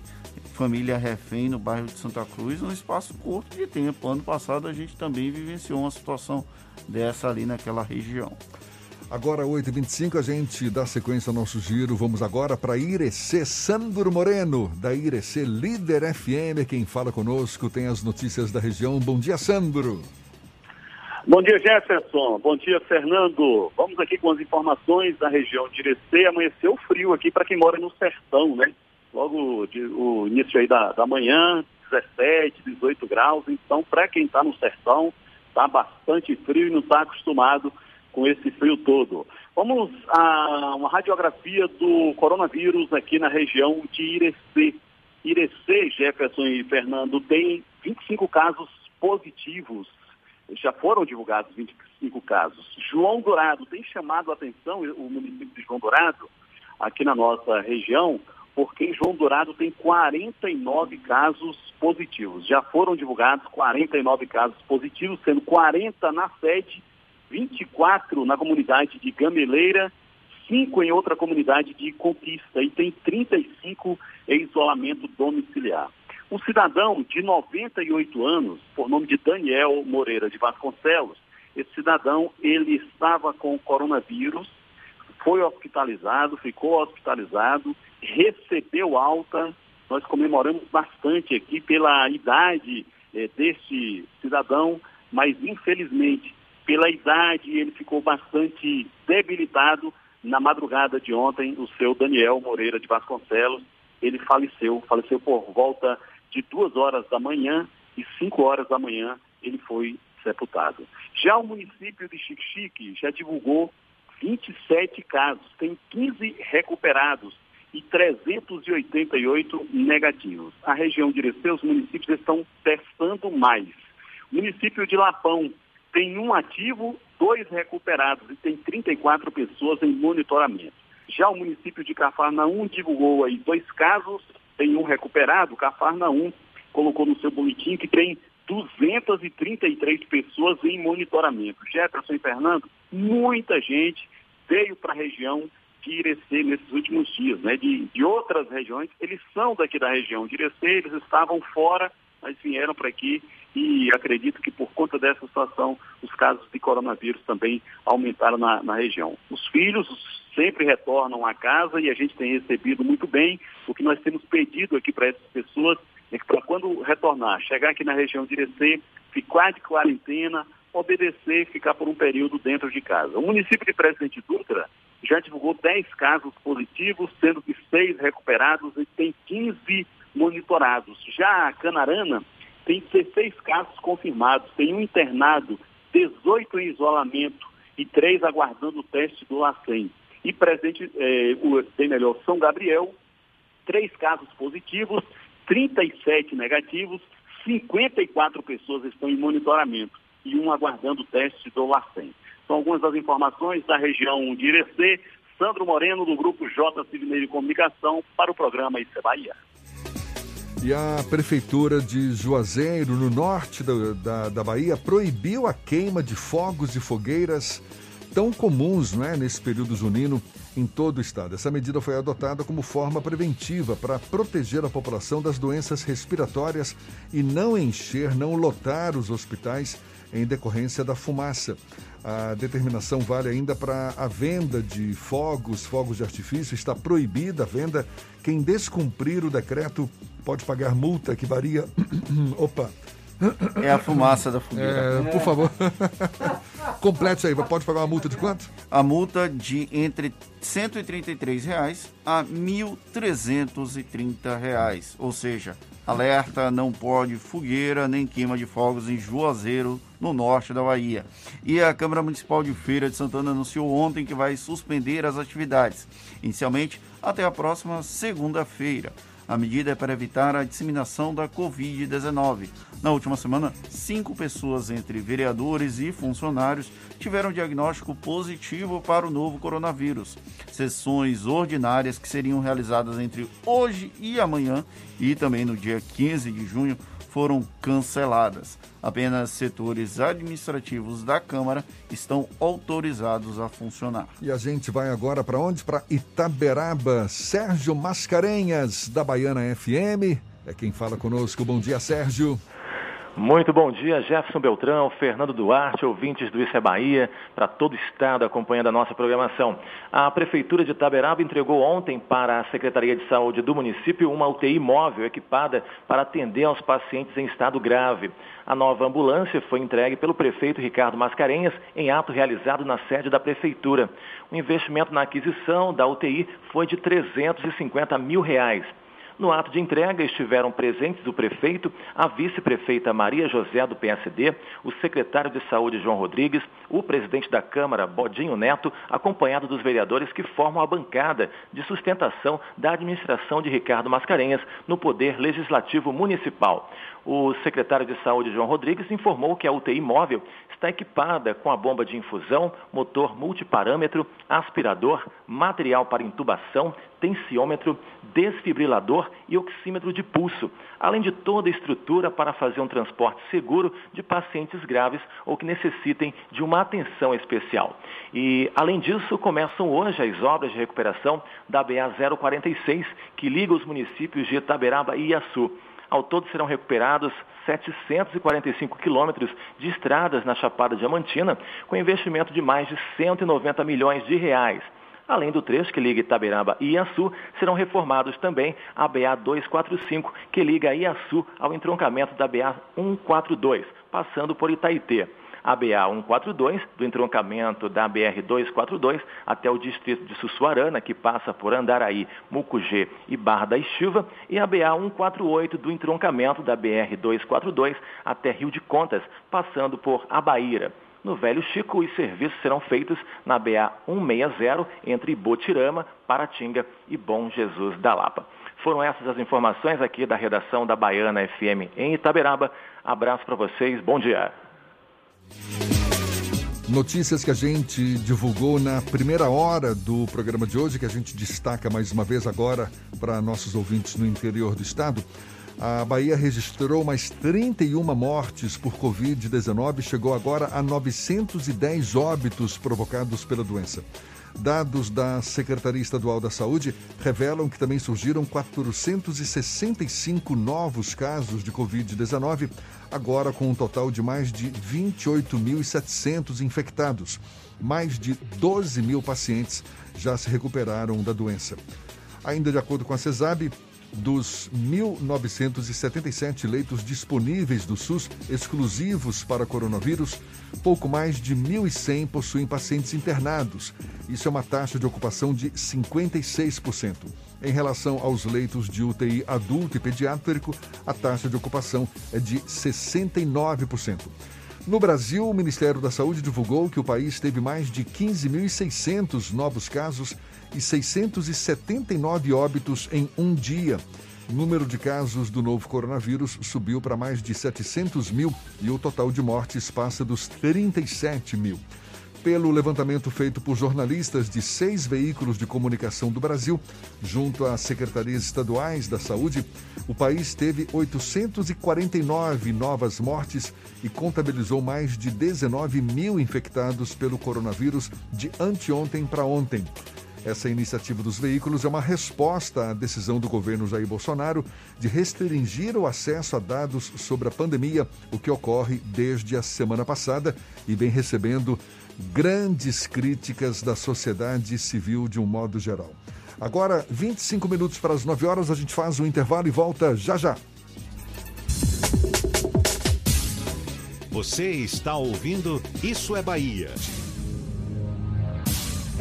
família refém no bairro de Santa Cruz num espaço curto de tempo. Ano passado a gente também vivenciou uma situação dessa ali naquela região.
Agora, 8h25, a gente dá sequência ao nosso giro. Vamos agora para Irecê Sandro Moreno, da Irecê Líder FM. Quem fala conosco tem as notícias da região. Bom dia, Sandro.
Bom dia, Jefferson. Bom dia, Fernando. Vamos aqui com as informações da região de Irecê. Amanheceu frio aqui para quem mora no sertão, né? Logo de, o início aí da, da manhã, 17, 18 graus. Então, para quem está no sertão, está bastante frio e não está acostumado com esse frio todo. Vamos a uma radiografia do coronavírus aqui na região de Irecê. Irecê, Jefferson e Fernando, tem 25 casos positivos, já foram divulgados 25 casos. João Dourado tem chamado a atenção, o município de João Dourado, aqui na nossa região, porque em João Dourado tem 49 casos positivos. Já foram divulgados 49 casos positivos, sendo 40 na sede, 24 na comunidade de Gameleira, 5 em outra comunidade de Conquista e tem 35 em isolamento domiciliar. Um cidadão de 98 anos, por nome de Daniel Moreira de Vasconcelos, esse cidadão ele estava com coronavírus, foi hospitalizado, ficou hospitalizado recebeu alta. Nós comemoramos bastante aqui pela idade eh, deste cidadão, mas infelizmente, pela idade, ele ficou bastante debilitado. Na madrugada de ontem, o seu Daniel Moreira de Vasconcelos, ele faleceu, faleceu por volta de duas horas da manhã e cinco horas da manhã ele foi sepultado. Já o município de Xique já divulgou 27 casos, tem 15 recuperados e 388 negativos. A região de Irecê, os municípios estão testando mais. O município de Lapão tem um ativo, dois recuperados e tem 34 pessoas em monitoramento. Já o município de Cafarnaum divulgou aí dois casos, tem um recuperado, Cafarnaum colocou no seu boletim que tem 233 pessoas em monitoramento. Jefferson e Fernando, muita gente veio para a região de Irecê nesses últimos dias, né? De, de outras regiões, eles são daqui da região de Irecê, eles estavam fora, mas vieram para aqui e acredito que por conta dessa situação os casos de coronavírus também aumentaram na, na região. Os filhos sempre retornam à casa e a gente tem recebido muito bem. O que nós temos pedido aqui para essas pessoas é que para quando retornar, chegar aqui na região de Irecê, ficar de quarentena, obedecer, ficar por um período dentro de casa. O município de Presidente Dutra já divulgou 10 casos positivos, sendo que 6 recuperados e tem 15 monitorados. Já a Canarana tem 16 casos confirmados, tem um internado, 18 em isolamento e 3 aguardando o teste do LACEN. E presente, eh, o, tem melhor, São Gabriel, 3 casos positivos, 37 negativos, 54 pessoas estão em monitoramento e um aguardando o teste do LACEN. São algumas das informações da região de Irecê. Sandro Moreno, do Grupo J Civineiro Comunicação, para o programa Isso é Bahia.
E a Prefeitura de Juazeiro, no norte da, da, da, Bahia, proibiu a queima de fogos e fogueiras tão comuns né, nesse período junino em todo o estado. Essa medida foi adotada como forma preventiva para proteger a população das doenças respiratórias e não encher, não lotar os hospitais em decorrência da fumaça. A determinação vale ainda para a venda de fogos, fogos de artifício. Está proibida a venda. Quem descumprir o decreto pode pagar multa que varia. Opa!
É a fumaça da fogueira.
É, por favor. Complete aí, pode pagar uma multa de quanto?
A multa de entre 133 reais a 1.330 reais. Ou seja, alerta, não pode fogueira nem queima de fogos em Juazeiro, no norte da Bahia. E a Câmara Municipal de Feira de Santana anunciou ontem que vai suspender as atividades, inicialmente até a próxima segunda-feira. A medida é para evitar a disseminação da Covid-19. Na última semana, cinco pessoas, entre vereadores e funcionários, tiveram diagnóstico positivo para o novo coronavírus. Sessões ordinárias que seriam realizadas entre hoje e amanhã e também no dia 15 de junho foram canceladas. Apenas setores administrativos da Câmara estão autorizados a funcionar.
E a gente vai agora para onde? Para Itaberaba. Sérgio Mascarenhas, da Baiana FM. É quem fala conosco. Bom dia, Sérgio.
Muito bom dia, Jefferson Beltrão, Fernando Duarte, ouvintes do Isso é Bahia, para todo o estado acompanhando a nossa programação. A Prefeitura de Itaberaba entregou ontem para a Secretaria de Saúde do município uma UTI móvel equipada para atender aos pacientes em estado grave. A nova ambulância foi entregue pelo prefeito Ricardo Mascarenhas em ato realizado na sede da Prefeitura. O investimento na aquisição da UTI foi de 350 mil reais. No ato de entrega estiveram presentes o prefeito, a vice-prefeita Maria José do PSD, o secretário de Saúde João Rodrigues, o presidente da Câmara Bodinho Neto, acompanhado dos vereadores que formam a bancada de sustentação da administração de Ricardo Mascarenhas no Poder Legislativo Municipal. O secretário de Saúde, João Rodrigues, informou que a UTI móvel está equipada com a bomba de infusão, motor multiparâmetro, aspirador, material para intubação, tensiômetro, desfibrilador e oxímetro de pulso, além de toda a estrutura para fazer um transporte seguro de pacientes graves ou que necessitem de uma atenção especial. E, além disso, começam hoje as obras de recuperação da BA 046, que liga os municípios de Itaberaba e Iaçu. Ao todo serão recuperados 745 quilômetros de estradas na Chapada Diamantina, com investimento de mais de 190 milhões de reais. Além do trecho que liga Itaberaba e Iaçu, serão reformados também a BA 245, que liga Iaçu ao entroncamento da BA 142, passando por Itaitê a BA 142, do entroncamento da BR 242 até o distrito de Sussuarana, que passa por Andaraí, Mucugê e Barra da Estiva, e a BA 148, do entroncamento da BR 242 até Rio de Contas, passando por Abaíra. No Velho Chico, os serviços serão feitos na BA 160 entre Botirama, Paratinga e Bom Jesus da Lapa. Foram essas as informações aqui da redação da Baiana FM em Itaberaba. Abraço para vocês, bom dia.
Notícias que a gente divulgou na primeira hora do programa de hoje, que a gente destaca mais uma vez agora para nossos ouvintes no interior do estado. A Bahia registrou mais 31 mortes por Covid-19 e chegou agora a 910 óbitos provocados pela doença. Dados da Secretaria Estadual da Saúde revelam que também surgiram 465 novos casos de Covid-19, agora com um total de mais de 28.700 infectados. Mais de 12 mil pacientes já se recuperaram da doença. Ainda de acordo com a CESAB, dos 1.977 leitos disponíveis do SUS exclusivos para coronavírus, pouco mais de 1.100 possuem pacientes internados. Isso é uma taxa de ocupação de 56%. Em relação aos leitos de UTI adulto e pediátrico, a taxa de ocupação é de 69%. No Brasil, o Ministério da Saúde divulgou que o país teve mais de 15.600 novos casos e 679 óbitos em um dia. O número de casos do novo coronavírus subiu para mais de 700 mil e o total de mortes passa dos 37 mil pelo levantamento feito por jornalistas de seis veículos de comunicação do Brasil, junto às secretarias estaduais da saúde, o país teve 849 novas mortes e contabilizou mais de 19 mil infectados pelo coronavírus de anteontem para ontem. Essa iniciativa dos veículos é uma resposta à decisão do governo Jair Bolsonaro de restringir o acesso a dados sobre a pandemia, o que ocorre desde a semana passada e vem recebendo grandes críticas da sociedade civil de um modo geral. Agora, 25 minutos para as 9 horas, a gente faz um intervalo e volta já já.
Você está ouvindo Isso é Bahia.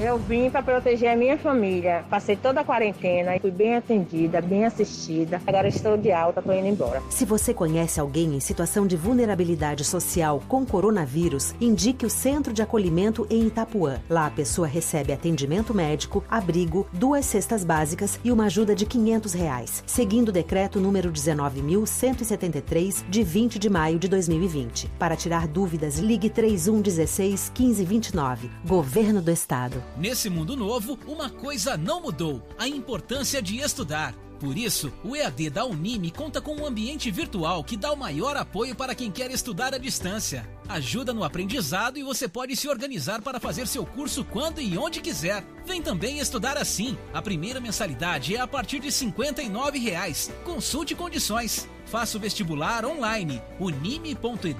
Eu vim para proteger a minha família. Passei toda a quarentena e fui bem atendida, bem assistida. Agora estou de alta, estou indo embora.
Se você conhece alguém em situação de vulnerabilidade social com coronavírus, indique o Centro de Acolhimento em Itapuã. Lá a pessoa recebe atendimento médico, abrigo, duas cestas básicas e uma ajuda de 500 reais, seguindo o decreto número 19.173 de 20 de maio de 2020. Para tirar dúvidas, ligue 3116 1529. Governo do Estado.
Nesse mundo novo, uma coisa não mudou: a importância de estudar. Por isso, o EAD da Unime conta com um ambiente virtual que dá o maior apoio para quem quer estudar à distância. Ajuda no aprendizado e você pode se organizar para fazer seu curso quando e onde quiser. Vem também estudar assim. A primeira mensalidade é a partir de 59 reais. Consulte condições. Faça o vestibular online. unime.edu.br.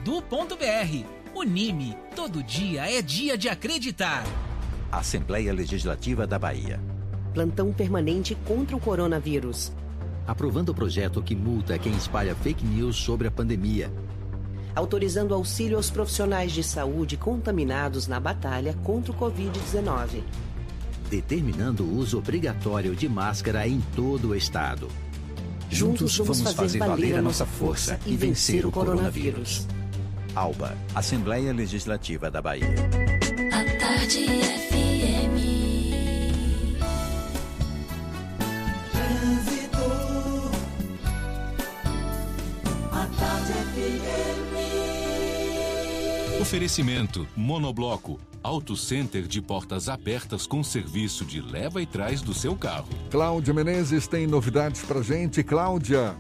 Unime. Todo dia é dia de acreditar.
Assembleia Legislativa da Bahia.
Plantão permanente contra o coronavírus.
Aprovando o projeto que multa quem espalha fake news sobre a pandemia.
Autorizando auxílio aos profissionais de saúde contaminados na batalha contra o Covid-19.
Determinando o uso obrigatório de máscara em todo o estado. Juntos vamos fazer valer a nossa força e vencer o coronavírus. ALBA, Assembleia Legislativa da Bahia.
A tarde FM.
Oferecimento Monobloco, Auto Center de portas abertas com serviço de leva e trás do seu carro.
Cláudia Menezes tem novidades pra gente. Cláudia.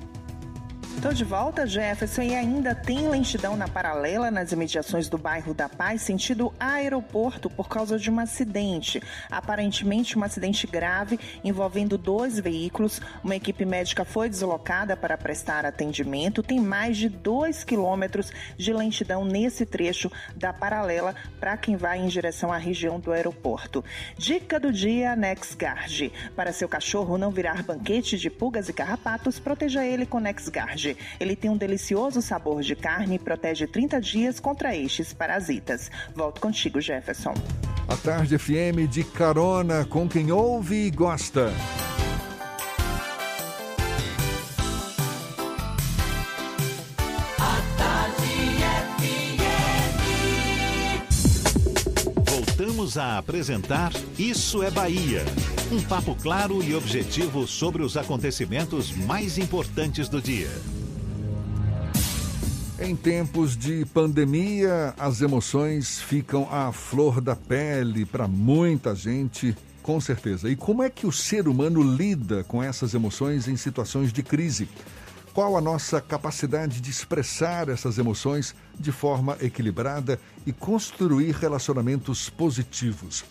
Estou de volta, Jefferson, e ainda tem lentidão na paralela nas imediações do bairro da Paz, sentido aeroporto, por causa de um acidente. Aparentemente, um acidente grave envolvendo dois veículos. Uma equipe médica foi deslocada para prestar atendimento. Tem mais de dois quilômetros de lentidão nesse trecho da paralela para quem vai em direção à região do aeroporto. Dica do dia NexGard. Para seu cachorro não virar banquete de pulgas e carrapatos, proteja ele com NexGard. Ele tem um delicioso sabor de carne e protege 30 dias contra estes parasitas. Volto contigo, Jefferson.
A Tarde FM de carona com quem ouve e gosta.
Voltamos a apresentar Isso é Bahia. Um papo claro e objetivo sobre os acontecimentos mais importantes do dia.
Em tempos de pandemia, as emoções ficam à flor da pele para muita gente, com certeza. E como é que o ser humano lida com essas emoções em situações de crise? Qual a nossa capacidade de expressar essas emoções de forma equilibrada e construir relacionamentos positivos?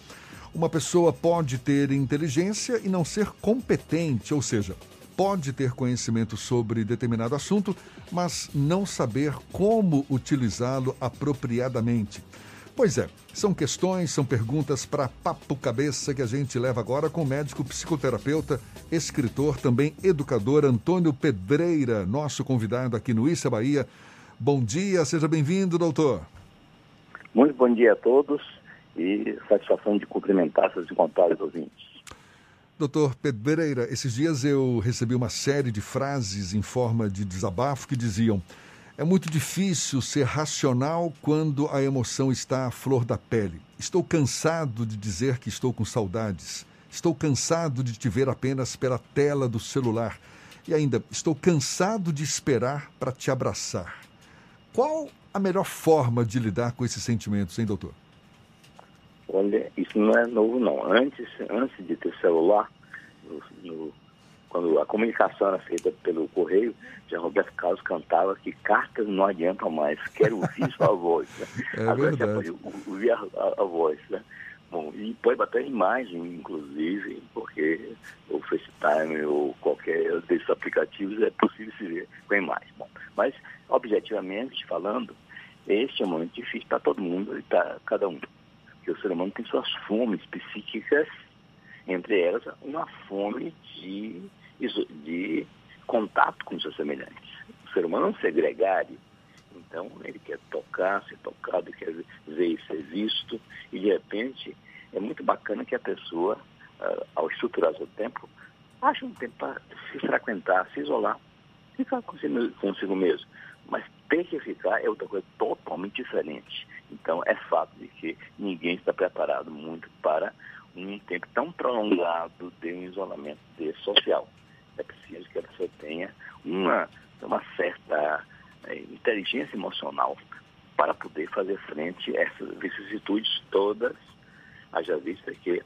Uma pessoa pode ter inteligência e não ser competente, ou seja, pode ter conhecimento sobre determinado assunto, mas não saber como utilizá-lo apropriadamente. Pois é, são questões, são perguntas para papo cabeça que a gente leva agora com o médico psicoterapeuta, escritor, também educador Antônio Pedreira, nosso convidado aqui no Issa Bahia. Bom dia, seja bem-vindo, doutor.
Muito bom dia a todos e satisfação de cumprimentar seus encontrados ouvintes.
Doutor Pedreira, esses dias eu recebi uma série de frases em forma de desabafo que diziam: é muito difícil ser racional quando a emoção está à flor da pele. Estou cansado de dizer que estou com saudades. Estou cansado de te ver apenas pela tela do celular. E ainda, estou cansado de esperar para te abraçar. Qual a melhor forma de lidar com esses sentimentos, hein, doutor?
Olha, isso não é novo não. Antes, antes de ter celular, no, no, quando a comunicação era feita pelo correio, já Roberto Carlos cantava que cartas não adiantam mais, quero ouvir sua voz. Né?
É
Agora
verdade.
já pode ouvir a, a- a voz. Né? Bom, e pode bater imagem, inclusive, porque o FaceTime ou qualquer desses aplicativos é possível se ver com a imagem. Bom, mas, objetivamente falando, este é um momento difícil para todo mundo e para cada um. Porque o ser humano tem suas fomes psíquicas, entre elas uma fome de, de contato com seus semelhantes. O ser humano é um ser gregário, então ele quer tocar, ser tocado, quer ver e ser visto, e de repente é muito bacana que a pessoa, ah, ao estruturar seu tempo, ache um tempo para se frequentar, se isolar, ficar consigo mesmo. Ter que ficar é outra coisa totalmente diferente. Então é fato de que ninguém está preparado muito para um tempo tão prolongado de um isolamento social. É preciso que a pessoa tenha uma, uma certa eh, inteligência emocional para poder fazer frente a essas vicissitudes todas. Haja vista que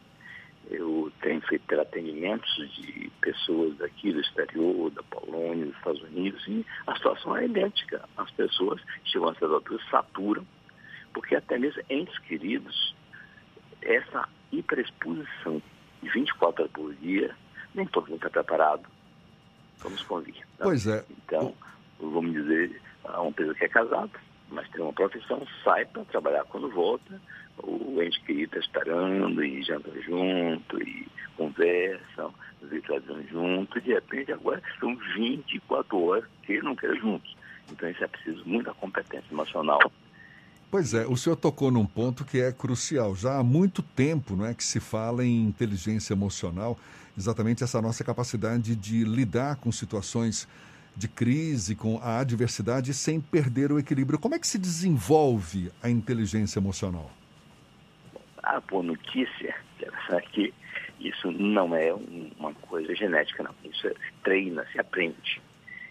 eu tenho feito atendimentos de pessoas daqui do exterior, da Polônia, dos Estados Unidos, e a situação é idêntica. As pessoas chegam a certa altura, saturam, porque até mesmo entes queridos, essa hiperexposição de 24 horas por dia, nem todo mundo está preparado. Vamos convir. né?
Pois é.
Então, vamos dizer, uma pessoa que é casada, mas tem uma profissão, sai para trabalhar quando volta, o ente querido está esperando e janta junto, e conversam, vê televisão junto, de repente agora são 24 horas que não querem juntos. Então isso é preciso muita competência emocional
Pois é, o senhor tocou num ponto que é crucial. Já há muito tempo não é, que se fala em inteligência emocional, exatamente essa nossa capacidade de lidar com situações de crise, com a adversidade, sem perder o equilíbrio. Como é que se desenvolve a inteligência emocional?
A boa notícia é que isso não é uma coisa genética, não. Isso é, treina, se aprende.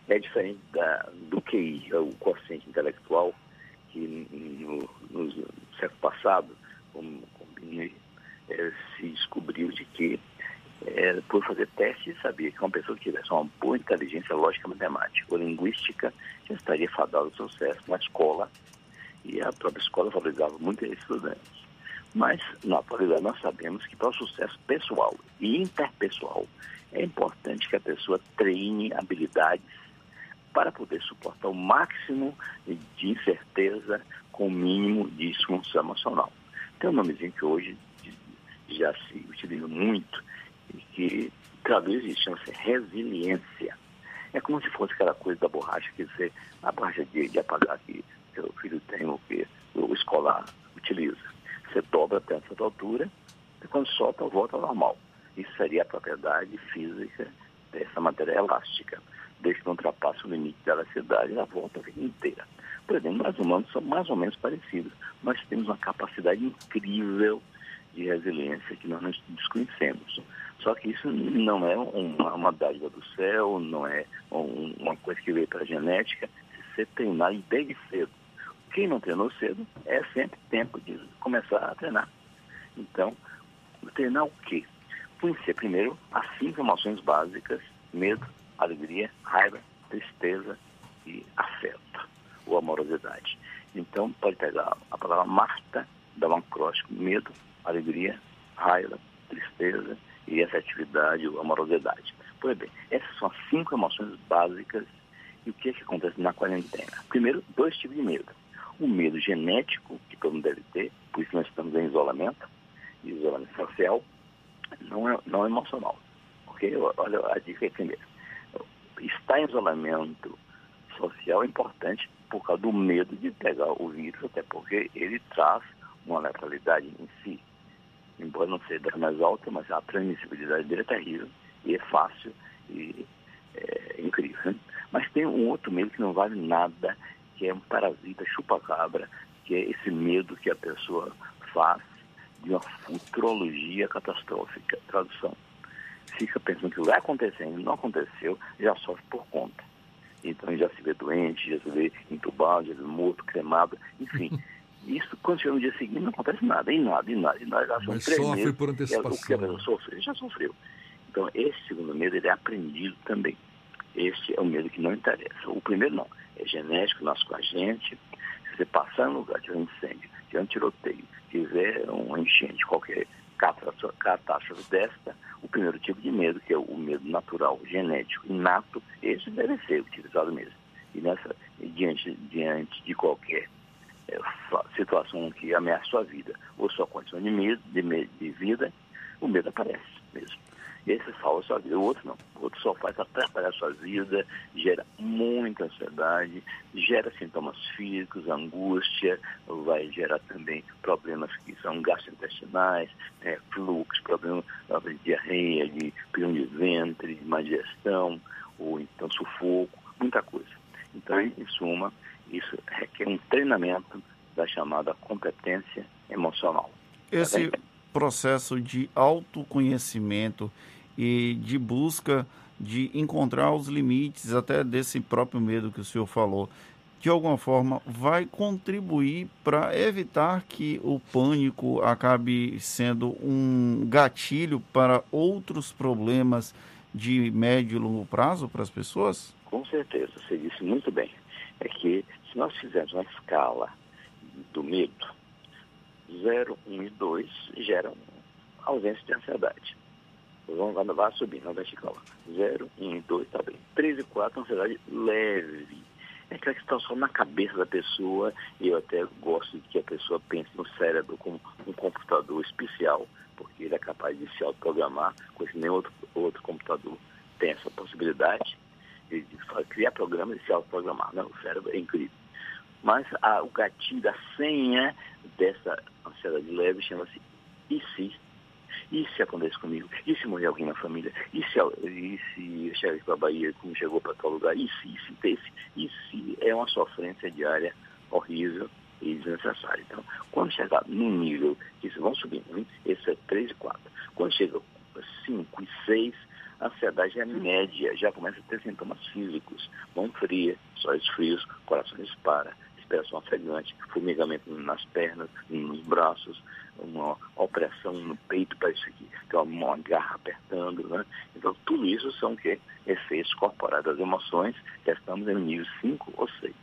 É diferente da, do QI, o quociente intelectual, que no, no século passado, como é, se descobriu de que é, por fazer testes, sabia que uma pessoa que tivesse uma boa inteligência lógica, matemática ou linguística já estaria fadada ao sucesso na escola e a própria escola valorizava muito esses estudantes. Mas, na atualidade, nós sabemos que para o sucesso pessoal e interpessoal é importante que a pessoa treine habilidades para poder suportar o máximo de incerteza com o mínimo de disfunção emocional. Tem um nomezinho que hoje já se utiliza muito e que traduz isso, chama-se resiliência. É como se fosse aquela coisa da borracha que você, a borracha de, de apagar que seu filho tem, ou que o escolar utiliza. Você dobra até certa altura e quando solta, volta ao normal. Isso seria a propriedade física dessa matéria elástica desde que não ultrapasse o limite da elasticidade, ela volta a vida inteira. Por exemplo, nós humanos somos mais ou menos parecidos. Nós temos uma capacidade incrível de resiliência que nós não desconhecemos. Só que isso não é uma, uma dádiva do céu, não é um, uma coisa que veio para a genética. Se você treinar desde cedo. Quem não treinou cedo, é sempre tempo de começar a treinar. Então, treinar o quê? Conhecer primeiro as cinco emoções básicas, medo, alegria, raiva, tristeza e afeto ou amorosidade. Então, pode pegar a palavra Marta, dar um acróstico, medo, alegria, raiva, tristeza e afetividade ou amorosidade. Pois bem, essas são as cinco emoções básicas e o que, é que acontece na quarentena? Primeiro, dois tipos de medo. O medo genético, que todo mundo deve ter, por isso nós estamos em isolamento, isolamento social, não é, não é emocional. Ok? Olha a dica primeiro estar em isolamento social é importante por causa do medo de pegar o vírus, até porque ele traz uma letalidade em si. Embora não seja das mais alta, mas a transmissibilidade dele é terrível e é fácil e é incrível. Né? Mas tem um outro medo que não vale nada, que é um parasita chupa-cabra, que é esse medo que a pessoa faz de uma futurologia catastrófica. Tradução fica pensando que vai acontecer, não aconteceu, já sofre por conta. Então já se vê doente, já se vê entubado, já se vê morto, cremado, enfim. Isso, quando chega no dia seguinte, não acontece nada, e nada, e nada, e nada. Já
Mas sofre
meses,
por antecipação.
É, o que a pessoa sofreu, já sofreu. Então, esse segundo medo, ele é aprendido também. Este é o medo que não interessa. O primeiro não, genético, nasce com a gente. Se você passar no lugar, tiver um incêndio, tiver um tiroteio, tiver um enchente, qualquer catástrofe desta, o primeiro tipo de medo, que é o medo natural, genético, inato, esse deve ser utilizado mesmo. E nessa, diante, diante de qualquer é, situação que ameaça sua vida ou sua condição de, medo, de, de vida, o medo aparece mesmo. Esse salva a sua vida, o outro não. O outro só faz atrapalhar a sua vida, gera muita ansiedade, gera sintomas físicos, angústia, vai gerar também problemas que são gastrointestinais, é, fluxo, problemas de diarreia, de prisão de ventre, de má digestão, ou então sufoco, muita coisa. Então, em suma, isso requer um treinamento da chamada competência emocional.
Esse processo de autoconhecimento e de busca de encontrar os limites até desse próprio medo que o senhor falou, de alguma forma vai contribuir para evitar que o pânico acabe sendo um gatilho para outros problemas de médio e longo prazo para as pessoas?
Com certeza, você disse muito bem. É que se nós fizermos uma escala do medo, 0, 1 um e 2 geram ausência de ansiedade. Vamos, vai, vai subindo, na vertical. 0, 1 e 2, tá bem. 3 e 4, ansiedade leve. É aquela que está só na cabeça da pessoa, e eu até gosto de que a pessoa pense no cérebro como um computador especial, porque ele é capaz de se autoprogramar, coisa que nem outro, outro computador tem essa possibilidade de, de criar programas e se autoprogramar. Né? O cérebro é incrível. Mas a, o gatilho, a senha dessa ansiedade leve chama-se e se? E se acontece comigo? E se morrer alguém na família? E se, e se eu para a Bahia como chegou para tal lugar? E se, e se, e se? É uma sofrência diária horrível e desnecessária. Então, quando chegar no nível, isso vão subindo, esse é 3 e 4. Quando chega 5 e 6, a ansiedade é média, já começa a ter sintomas físicos, mão fria, sóis frios, coração dispara, respiração ofegante, formigamento nas pernas, nos braços, uma opressão no peito, parece que tem uma garra apertando, né? Então, tudo isso são que efeitos corporais das emoções, já estamos em nível 5 ou 6.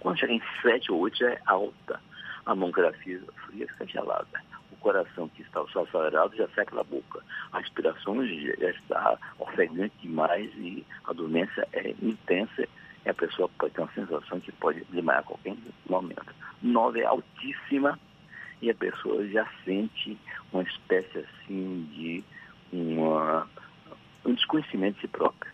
Quando chega em 7 ou 8 já é alta. A mão fria fica gelada. O coração que está acelerado já seca na boca. A respiração já está ofegante demais e a dormência é intensa e a pessoa pode ter uma sensação que pode desmaiar a qualquer momento. 9 é altíssima e a pessoa já sente uma espécie assim de uma, um desconhecimento de si própria.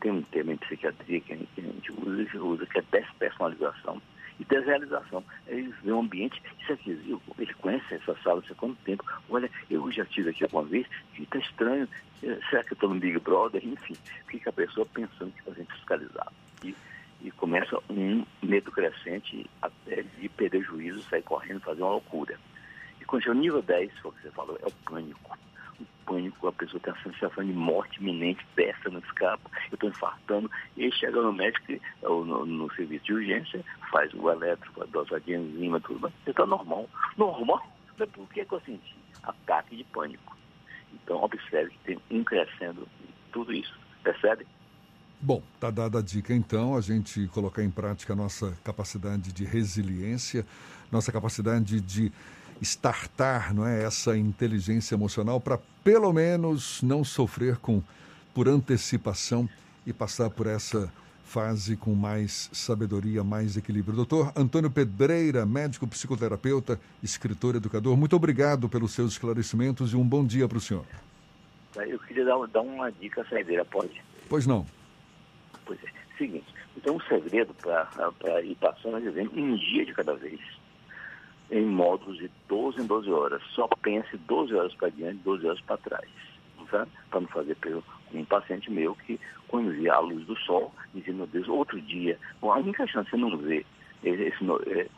Tem um termo em psiquiatria que a gente, que a gente usa, usa, que é despersonalização e desrealização. Eles vêem um ambiente, isso aqui, ele conhece essa sala há quanto tempo? Olha, eu já estive aqui alguma vez está estranho. Será que eu estou no Big Brother? Enfim, fica a pessoa pensando que está sendo fiscalizado. E, e começa um medo crescente até de perder juízo, sair correndo, fazer uma loucura. E quando chega o nível 10, foi o que você falou, é o pânico pânico, a pessoa tem a sensação de morte iminente, peça no escapo, eu estou infartando, e chega no médico, ou no, no, serviço de urgência, faz o elétrico, a de enzima, tudo, mas você está normal. Normal? Mas por que, que eu senti? Ataque de pânico. Então, observe que tem um crescendo tudo isso. Percebe?
Bom, tá dada a dica então, a gente colocar em prática a nossa capacidade de resiliência, nossa capacidade de estartar não é, essa inteligência emocional para pelo menos não sofrer com por antecipação e passar por essa fase com mais sabedoria, mais equilíbrio. Doutor Antônio Pedreira, médico psicoterapeuta, escritor, educador, muito obrigado pelos seus esclarecimentos e um bom dia para o senhor.
Eu queria dar, dar uma dica saideira, pode?
Pois não.
Pois é. Seguinte, então o segredo para ir passando é dizer um dia de cada vez em módulos de 12 em 12 horas. Só pense 12 horas para diante, 12 horas para trás. Tá? Para não fazer pelo um paciente meu que, quando via a luz do sol, dizia, meu Deus, outro dia. Bom, a única chance de não ver esse,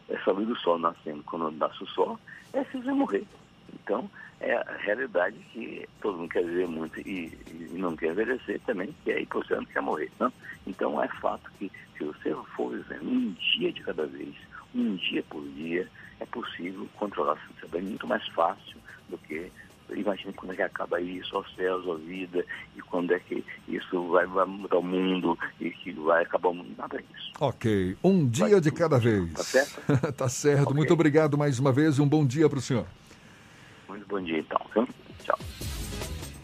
essa luz do sol nascendo quando nasce o sol é se você morrer. Então, é a realidade que todo mundo quer viver muito e, e não quer envelhecer também, e aí você não quer morrer. Não? Então, é fato que se você for vivendo um dia de cada vez, um dia por dia, é possível controlar a ansiedade muito mais fácil do que imagine quando é que acaba isso, aos céus, a vida, e quando é que isso vai, vai, mudar o mundo e que vai acabar o mundo. Nada disso.
Ok. Um dia vai, de cada vez. Tá
certo?
tá certo. Okay. Muito obrigado mais uma vez e um bom dia para o senhor.
Muito bom dia, então. Viu? Tchau.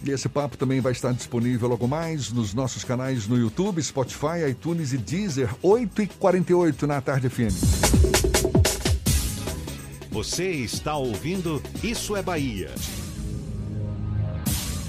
E esse papo também vai estar disponível logo mais nos nossos canais no YouTube, Spotify, iTunes e Deezer, 8h48 na Tarde FM.
Você está ouvindo Isso é Bahia.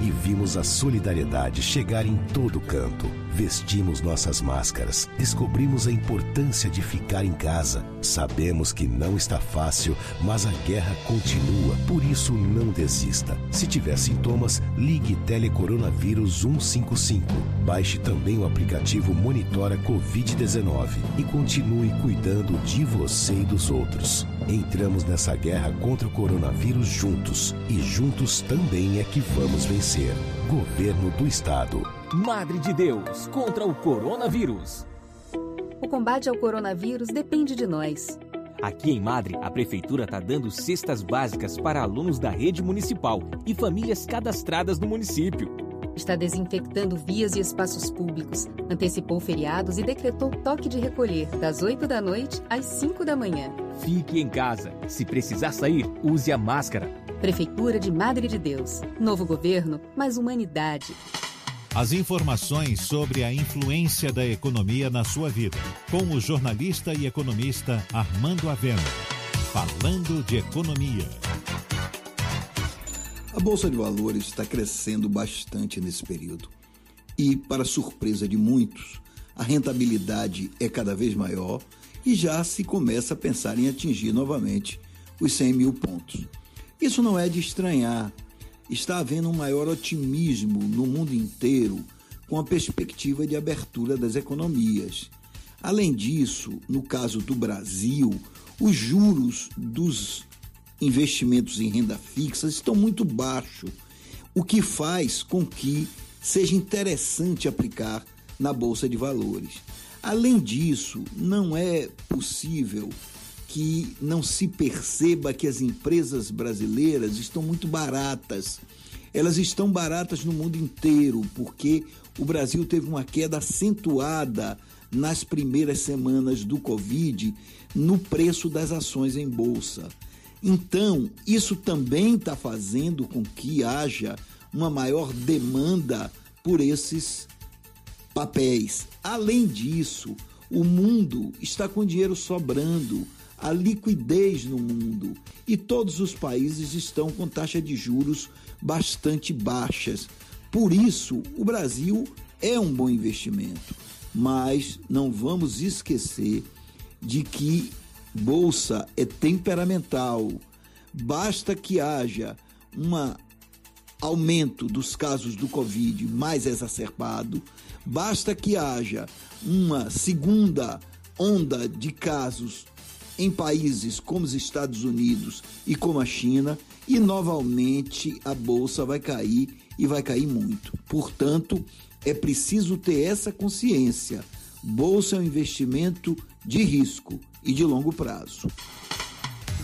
e vimos a solidariedade chegar em todo canto. Vestimos nossas máscaras, descobrimos a importância de ficar em casa. Sabemos que não está fácil, mas a guerra continua, por isso não desista. Se tiver sintomas, ligue Telecoronavírus 155. Baixe também o aplicativo Monitora Covid-19 e continue cuidando de você e dos outros. Entramos nessa guerra contra o coronavírus juntos e juntos também é que vamos vencer. Governo do Estado.
Madre de Deus contra o coronavírus.
O combate ao coronavírus depende de nós.
Aqui em Madre, a prefeitura está dando cestas básicas para alunos da rede municipal e famílias cadastradas no município.
Está desinfectando vias e espaços públicos, antecipou feriados e decretou toque de recolher das 8 da noite às 5 da manhã.
Fique em casa. Se precisar sair, use a máscara.
Prefeitura de Madre de Deus. Novo governo, mais humanidade.
As informações sobre a influência da economia na sua vida, com o jornalista e economista Armando Avena. Falando de economia.
Bolsa de Valores está crescendo bastante nesse período. E, para surpresa de muitos, a rentabilidade é cada vez maior e já se começa a pensar em atingir novamente os 100 mil pontos. Isso não é de estranhar. Está havendo um maior otimismo no mundo inteiro com a perspectiva de abertura das economias. Além disso, no caso do Brasil, os juros dos investimentos em renda fixa estão muito baixos, o que faz com que seja interessante aplicar na bolsa de valores. Além disso, não é possível que não se perceba que as empresas brasileiras estão muito baratas. Elas estão baratas no mundo inteiro, porque o Brasil teve uma queda acentuada nas primeiras semanas do Covid no preço das ações em bolsa. Então, isso também está fazendo com que haja uma maior demanda por esses papéis. Além disso, o mundo está com dinheiro sobrando, a liquidez no mundo e todos os países estão com taxa de juros bastante baixas. Por isso, o Brasil é um bom investimento, mas não vamos esquecer de que bolsa é temperamental. Basta que haja um aumento dos casos do Covid mais exacerbado, basta que haja uma segunda onda de casos em países como os Estados Unidos e como a China, e novamente a bolsa vai cair e vai cair muito. Portanto, é preciso ter essa consciência. Bolsa é um investimento de risco e de longo prazo.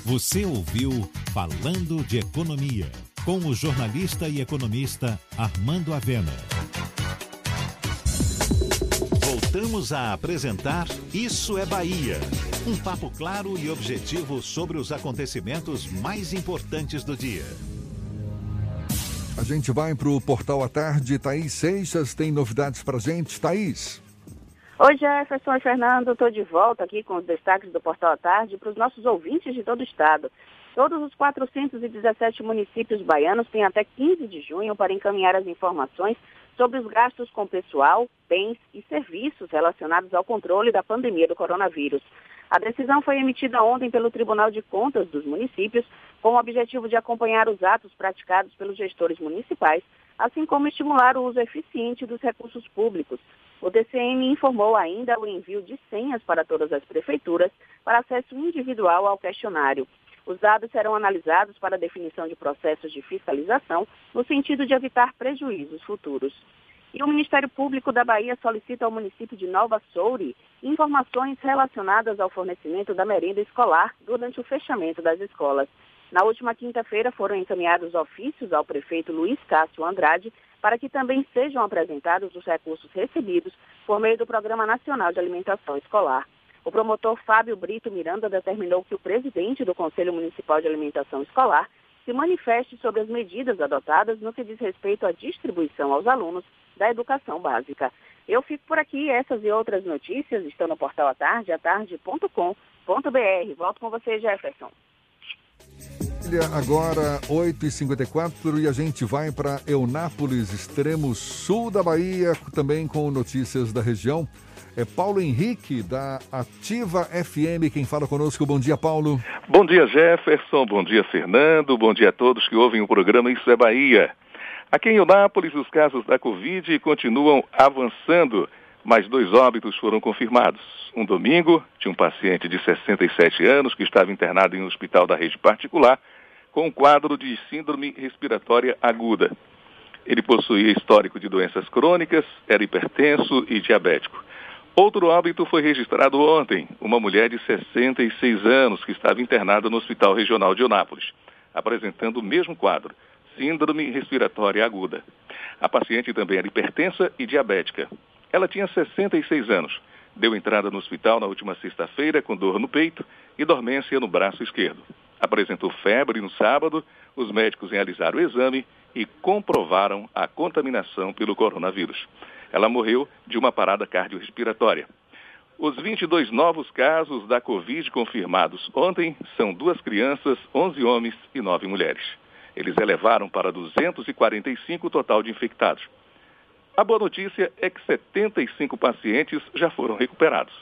Você ouviu Falando de Economia, com o jornalista e economista Armando Avena. Voltamos a apresentar Isso é Bahia. Um papo claro e objetivo sobre os acontecimentos mais importantes do dia.
A gente vai para o Portal à Tarde. Thaís Seixas tem novidades para gente. Thaís.
Oi, Jefferson e Fernando. Estou de volta aqui com os destaques do Portal à Tarde para os nossos ouvintes de todo o estado. Todos os 417 municípios baianos têm até 15 de junho para encaminhar as informações sobre os gastos com pessoal, bens e serviços relacionados ao controle da pandemia do coronavírus. A decisão foi emitida ontem pelo Tribunal de Contas dos municípios, com o objetivo de acompanhar os atos praticados pelos gestores municipais, assim como estimular o uso eficiente dos recursos públicos. O DCM informou ainda o envio de senhas para todas as prefeituras para acesso individual ao questionário. Os dados serão analisados para definição de processos de fiscalização, no sentido de evitar prejuízos futuros. E o Ministério Público da Bahia solicita ao município de Nova Soure informações relacionadas ao fornecimento da merenda escolar durante o fechamento das escolas. Na última quinta-feira foram encaminhados ofícios ao prefeito Luiz Cássio Andrade para que também sejam apresentados os recursos recebidos por meio do Programa Nacional de Alimentação Escolar. O promotor Fábio Brito Miranda determinou que o presidente do Conselho Municipal de Alimentação Escolar se manifeste sobre as medidas adotadas no que diz respeito à distribuição aos alunos da educação básica. Eu fico por aqui. Essas e outras notícias estão no portal atarde, atarde.com.br. Volto com você, Jefferson.
Agora 8h54 e a gente vai para Eunápolis, extremo sul da Bahia, também com notícias da região. É Paulo Henrique, da Ativa FM, quem fala conosco. Bom dia, Paulo.
Bom dia, Jefferson. Bom dia, Fernando. Bom dia a todos que ouvem o programa Isso é Bahia. Aqui em Eunápolis, os casos da Covid continuam avançando. Mais dois óbitos foram confirmados. Um domingo, tinha um paciente de 67 anos que estava internado em um hospital da rede particular com quadro de síndrome respiratória aguda. Ele possuía histórico de doenças crônicas, era hipertenso e diabético. Outro óbito foi registrado ontem, uma mulher de 66 anos que estava internada no Hospital Regional de Onápolis, apresentando o mesmo quadro, síndrome respiratória aguda. A paciente também era hipertensa e diabética. Ela tinha 66 anos. Deu entrada no hospital na última sexta-feira com dor no peito e dormência no braço esquerdo. Apresentou febre no sábado, os médicos realizaram o exame e comprovaram a contaminação pelo coronavírus. Ela morreu de uma parada cardiorrespiratória. Os 22 novos casos da Covid confirmados ontem são duas crianças, 11 homens e 9 mulheres. Eles elevaram para 245 o total de infectados. A boa notícia é que 75 pacientes já foram recuperados.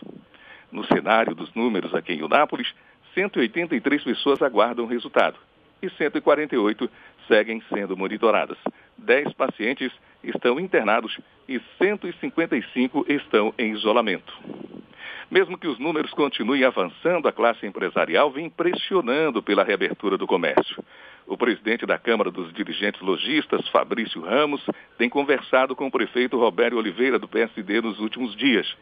No cenário dos números aqui em Unápolis, 183 pessoas aguardam resultado e 148 seguem sendo monitoradas. 10 pacientes estão internados e 155 estão em isolamento. Mesmo que os números continuem avançando, a classe empresarial vem pressionando pela reabertura do comércio. O presidente da Câmara dos Dirigentes Logistas, Fabrício Ramos, tem conversado com o prefeito Roberto Oliveira, do PSD, nos últimos dias.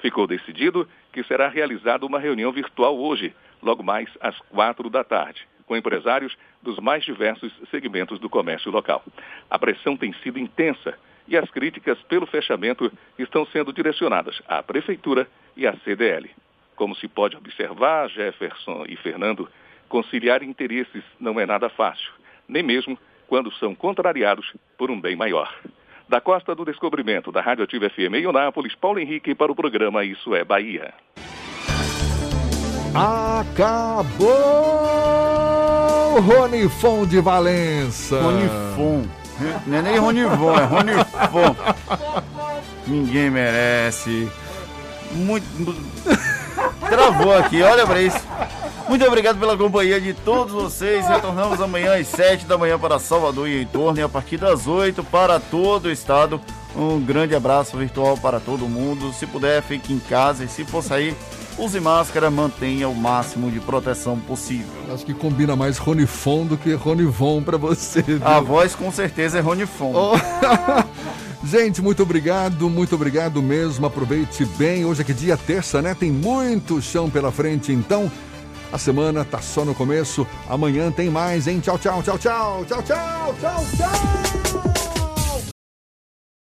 Ficou decidido que será realizada uma reunião virtual hoje, logo mais às quatro da tarde, com empresários dos mais diversos segmentos do comércio local. A pressão tem sido intensa e as críticas pelo fechamento estão sendo direcionadas à Prefeitura e à CDL. Como se pode observar, Jefferson e Fernando, conciliar interesses não é nada fácil, nem mesmo quando são contrariados por um bem maior. Da Costa do Descobrimento, da Rádio Ativa FM em Unápolis, Paulo Henrique para o programa Isso é Bahia.
Acabou! Ronifon de Valença.
Ronifon. Não é nem Ronivon, é Ronifon. Ninguém merece. Muito. Travou aqui, olha pra isso. Muito obrigado pela companhia de todos vocês. Retornamos amanhã às 7 da manhã para Salvador e em torno e a partir das 8 para todo o estado. Um grande abraço virtual para todo mundo. Se puder, fique em casa e se for sair, use máscara, mantenha o máximo de proteção possível.
Acho que combina mais Ronifon do que Ronivon para você. Viu?
A voz com certeza é Ronifon.
Oh. Gente, muito obrigado, muito obrigado mesmo. Aproveite bem. Hoje é que dia terça, né? Tem muito chão pela frente, então. A semana tá só no começo. Amanhã tem mais, hein? Tchau, tchau, tchau, tchau, tchau, tchau, tchau, tchau.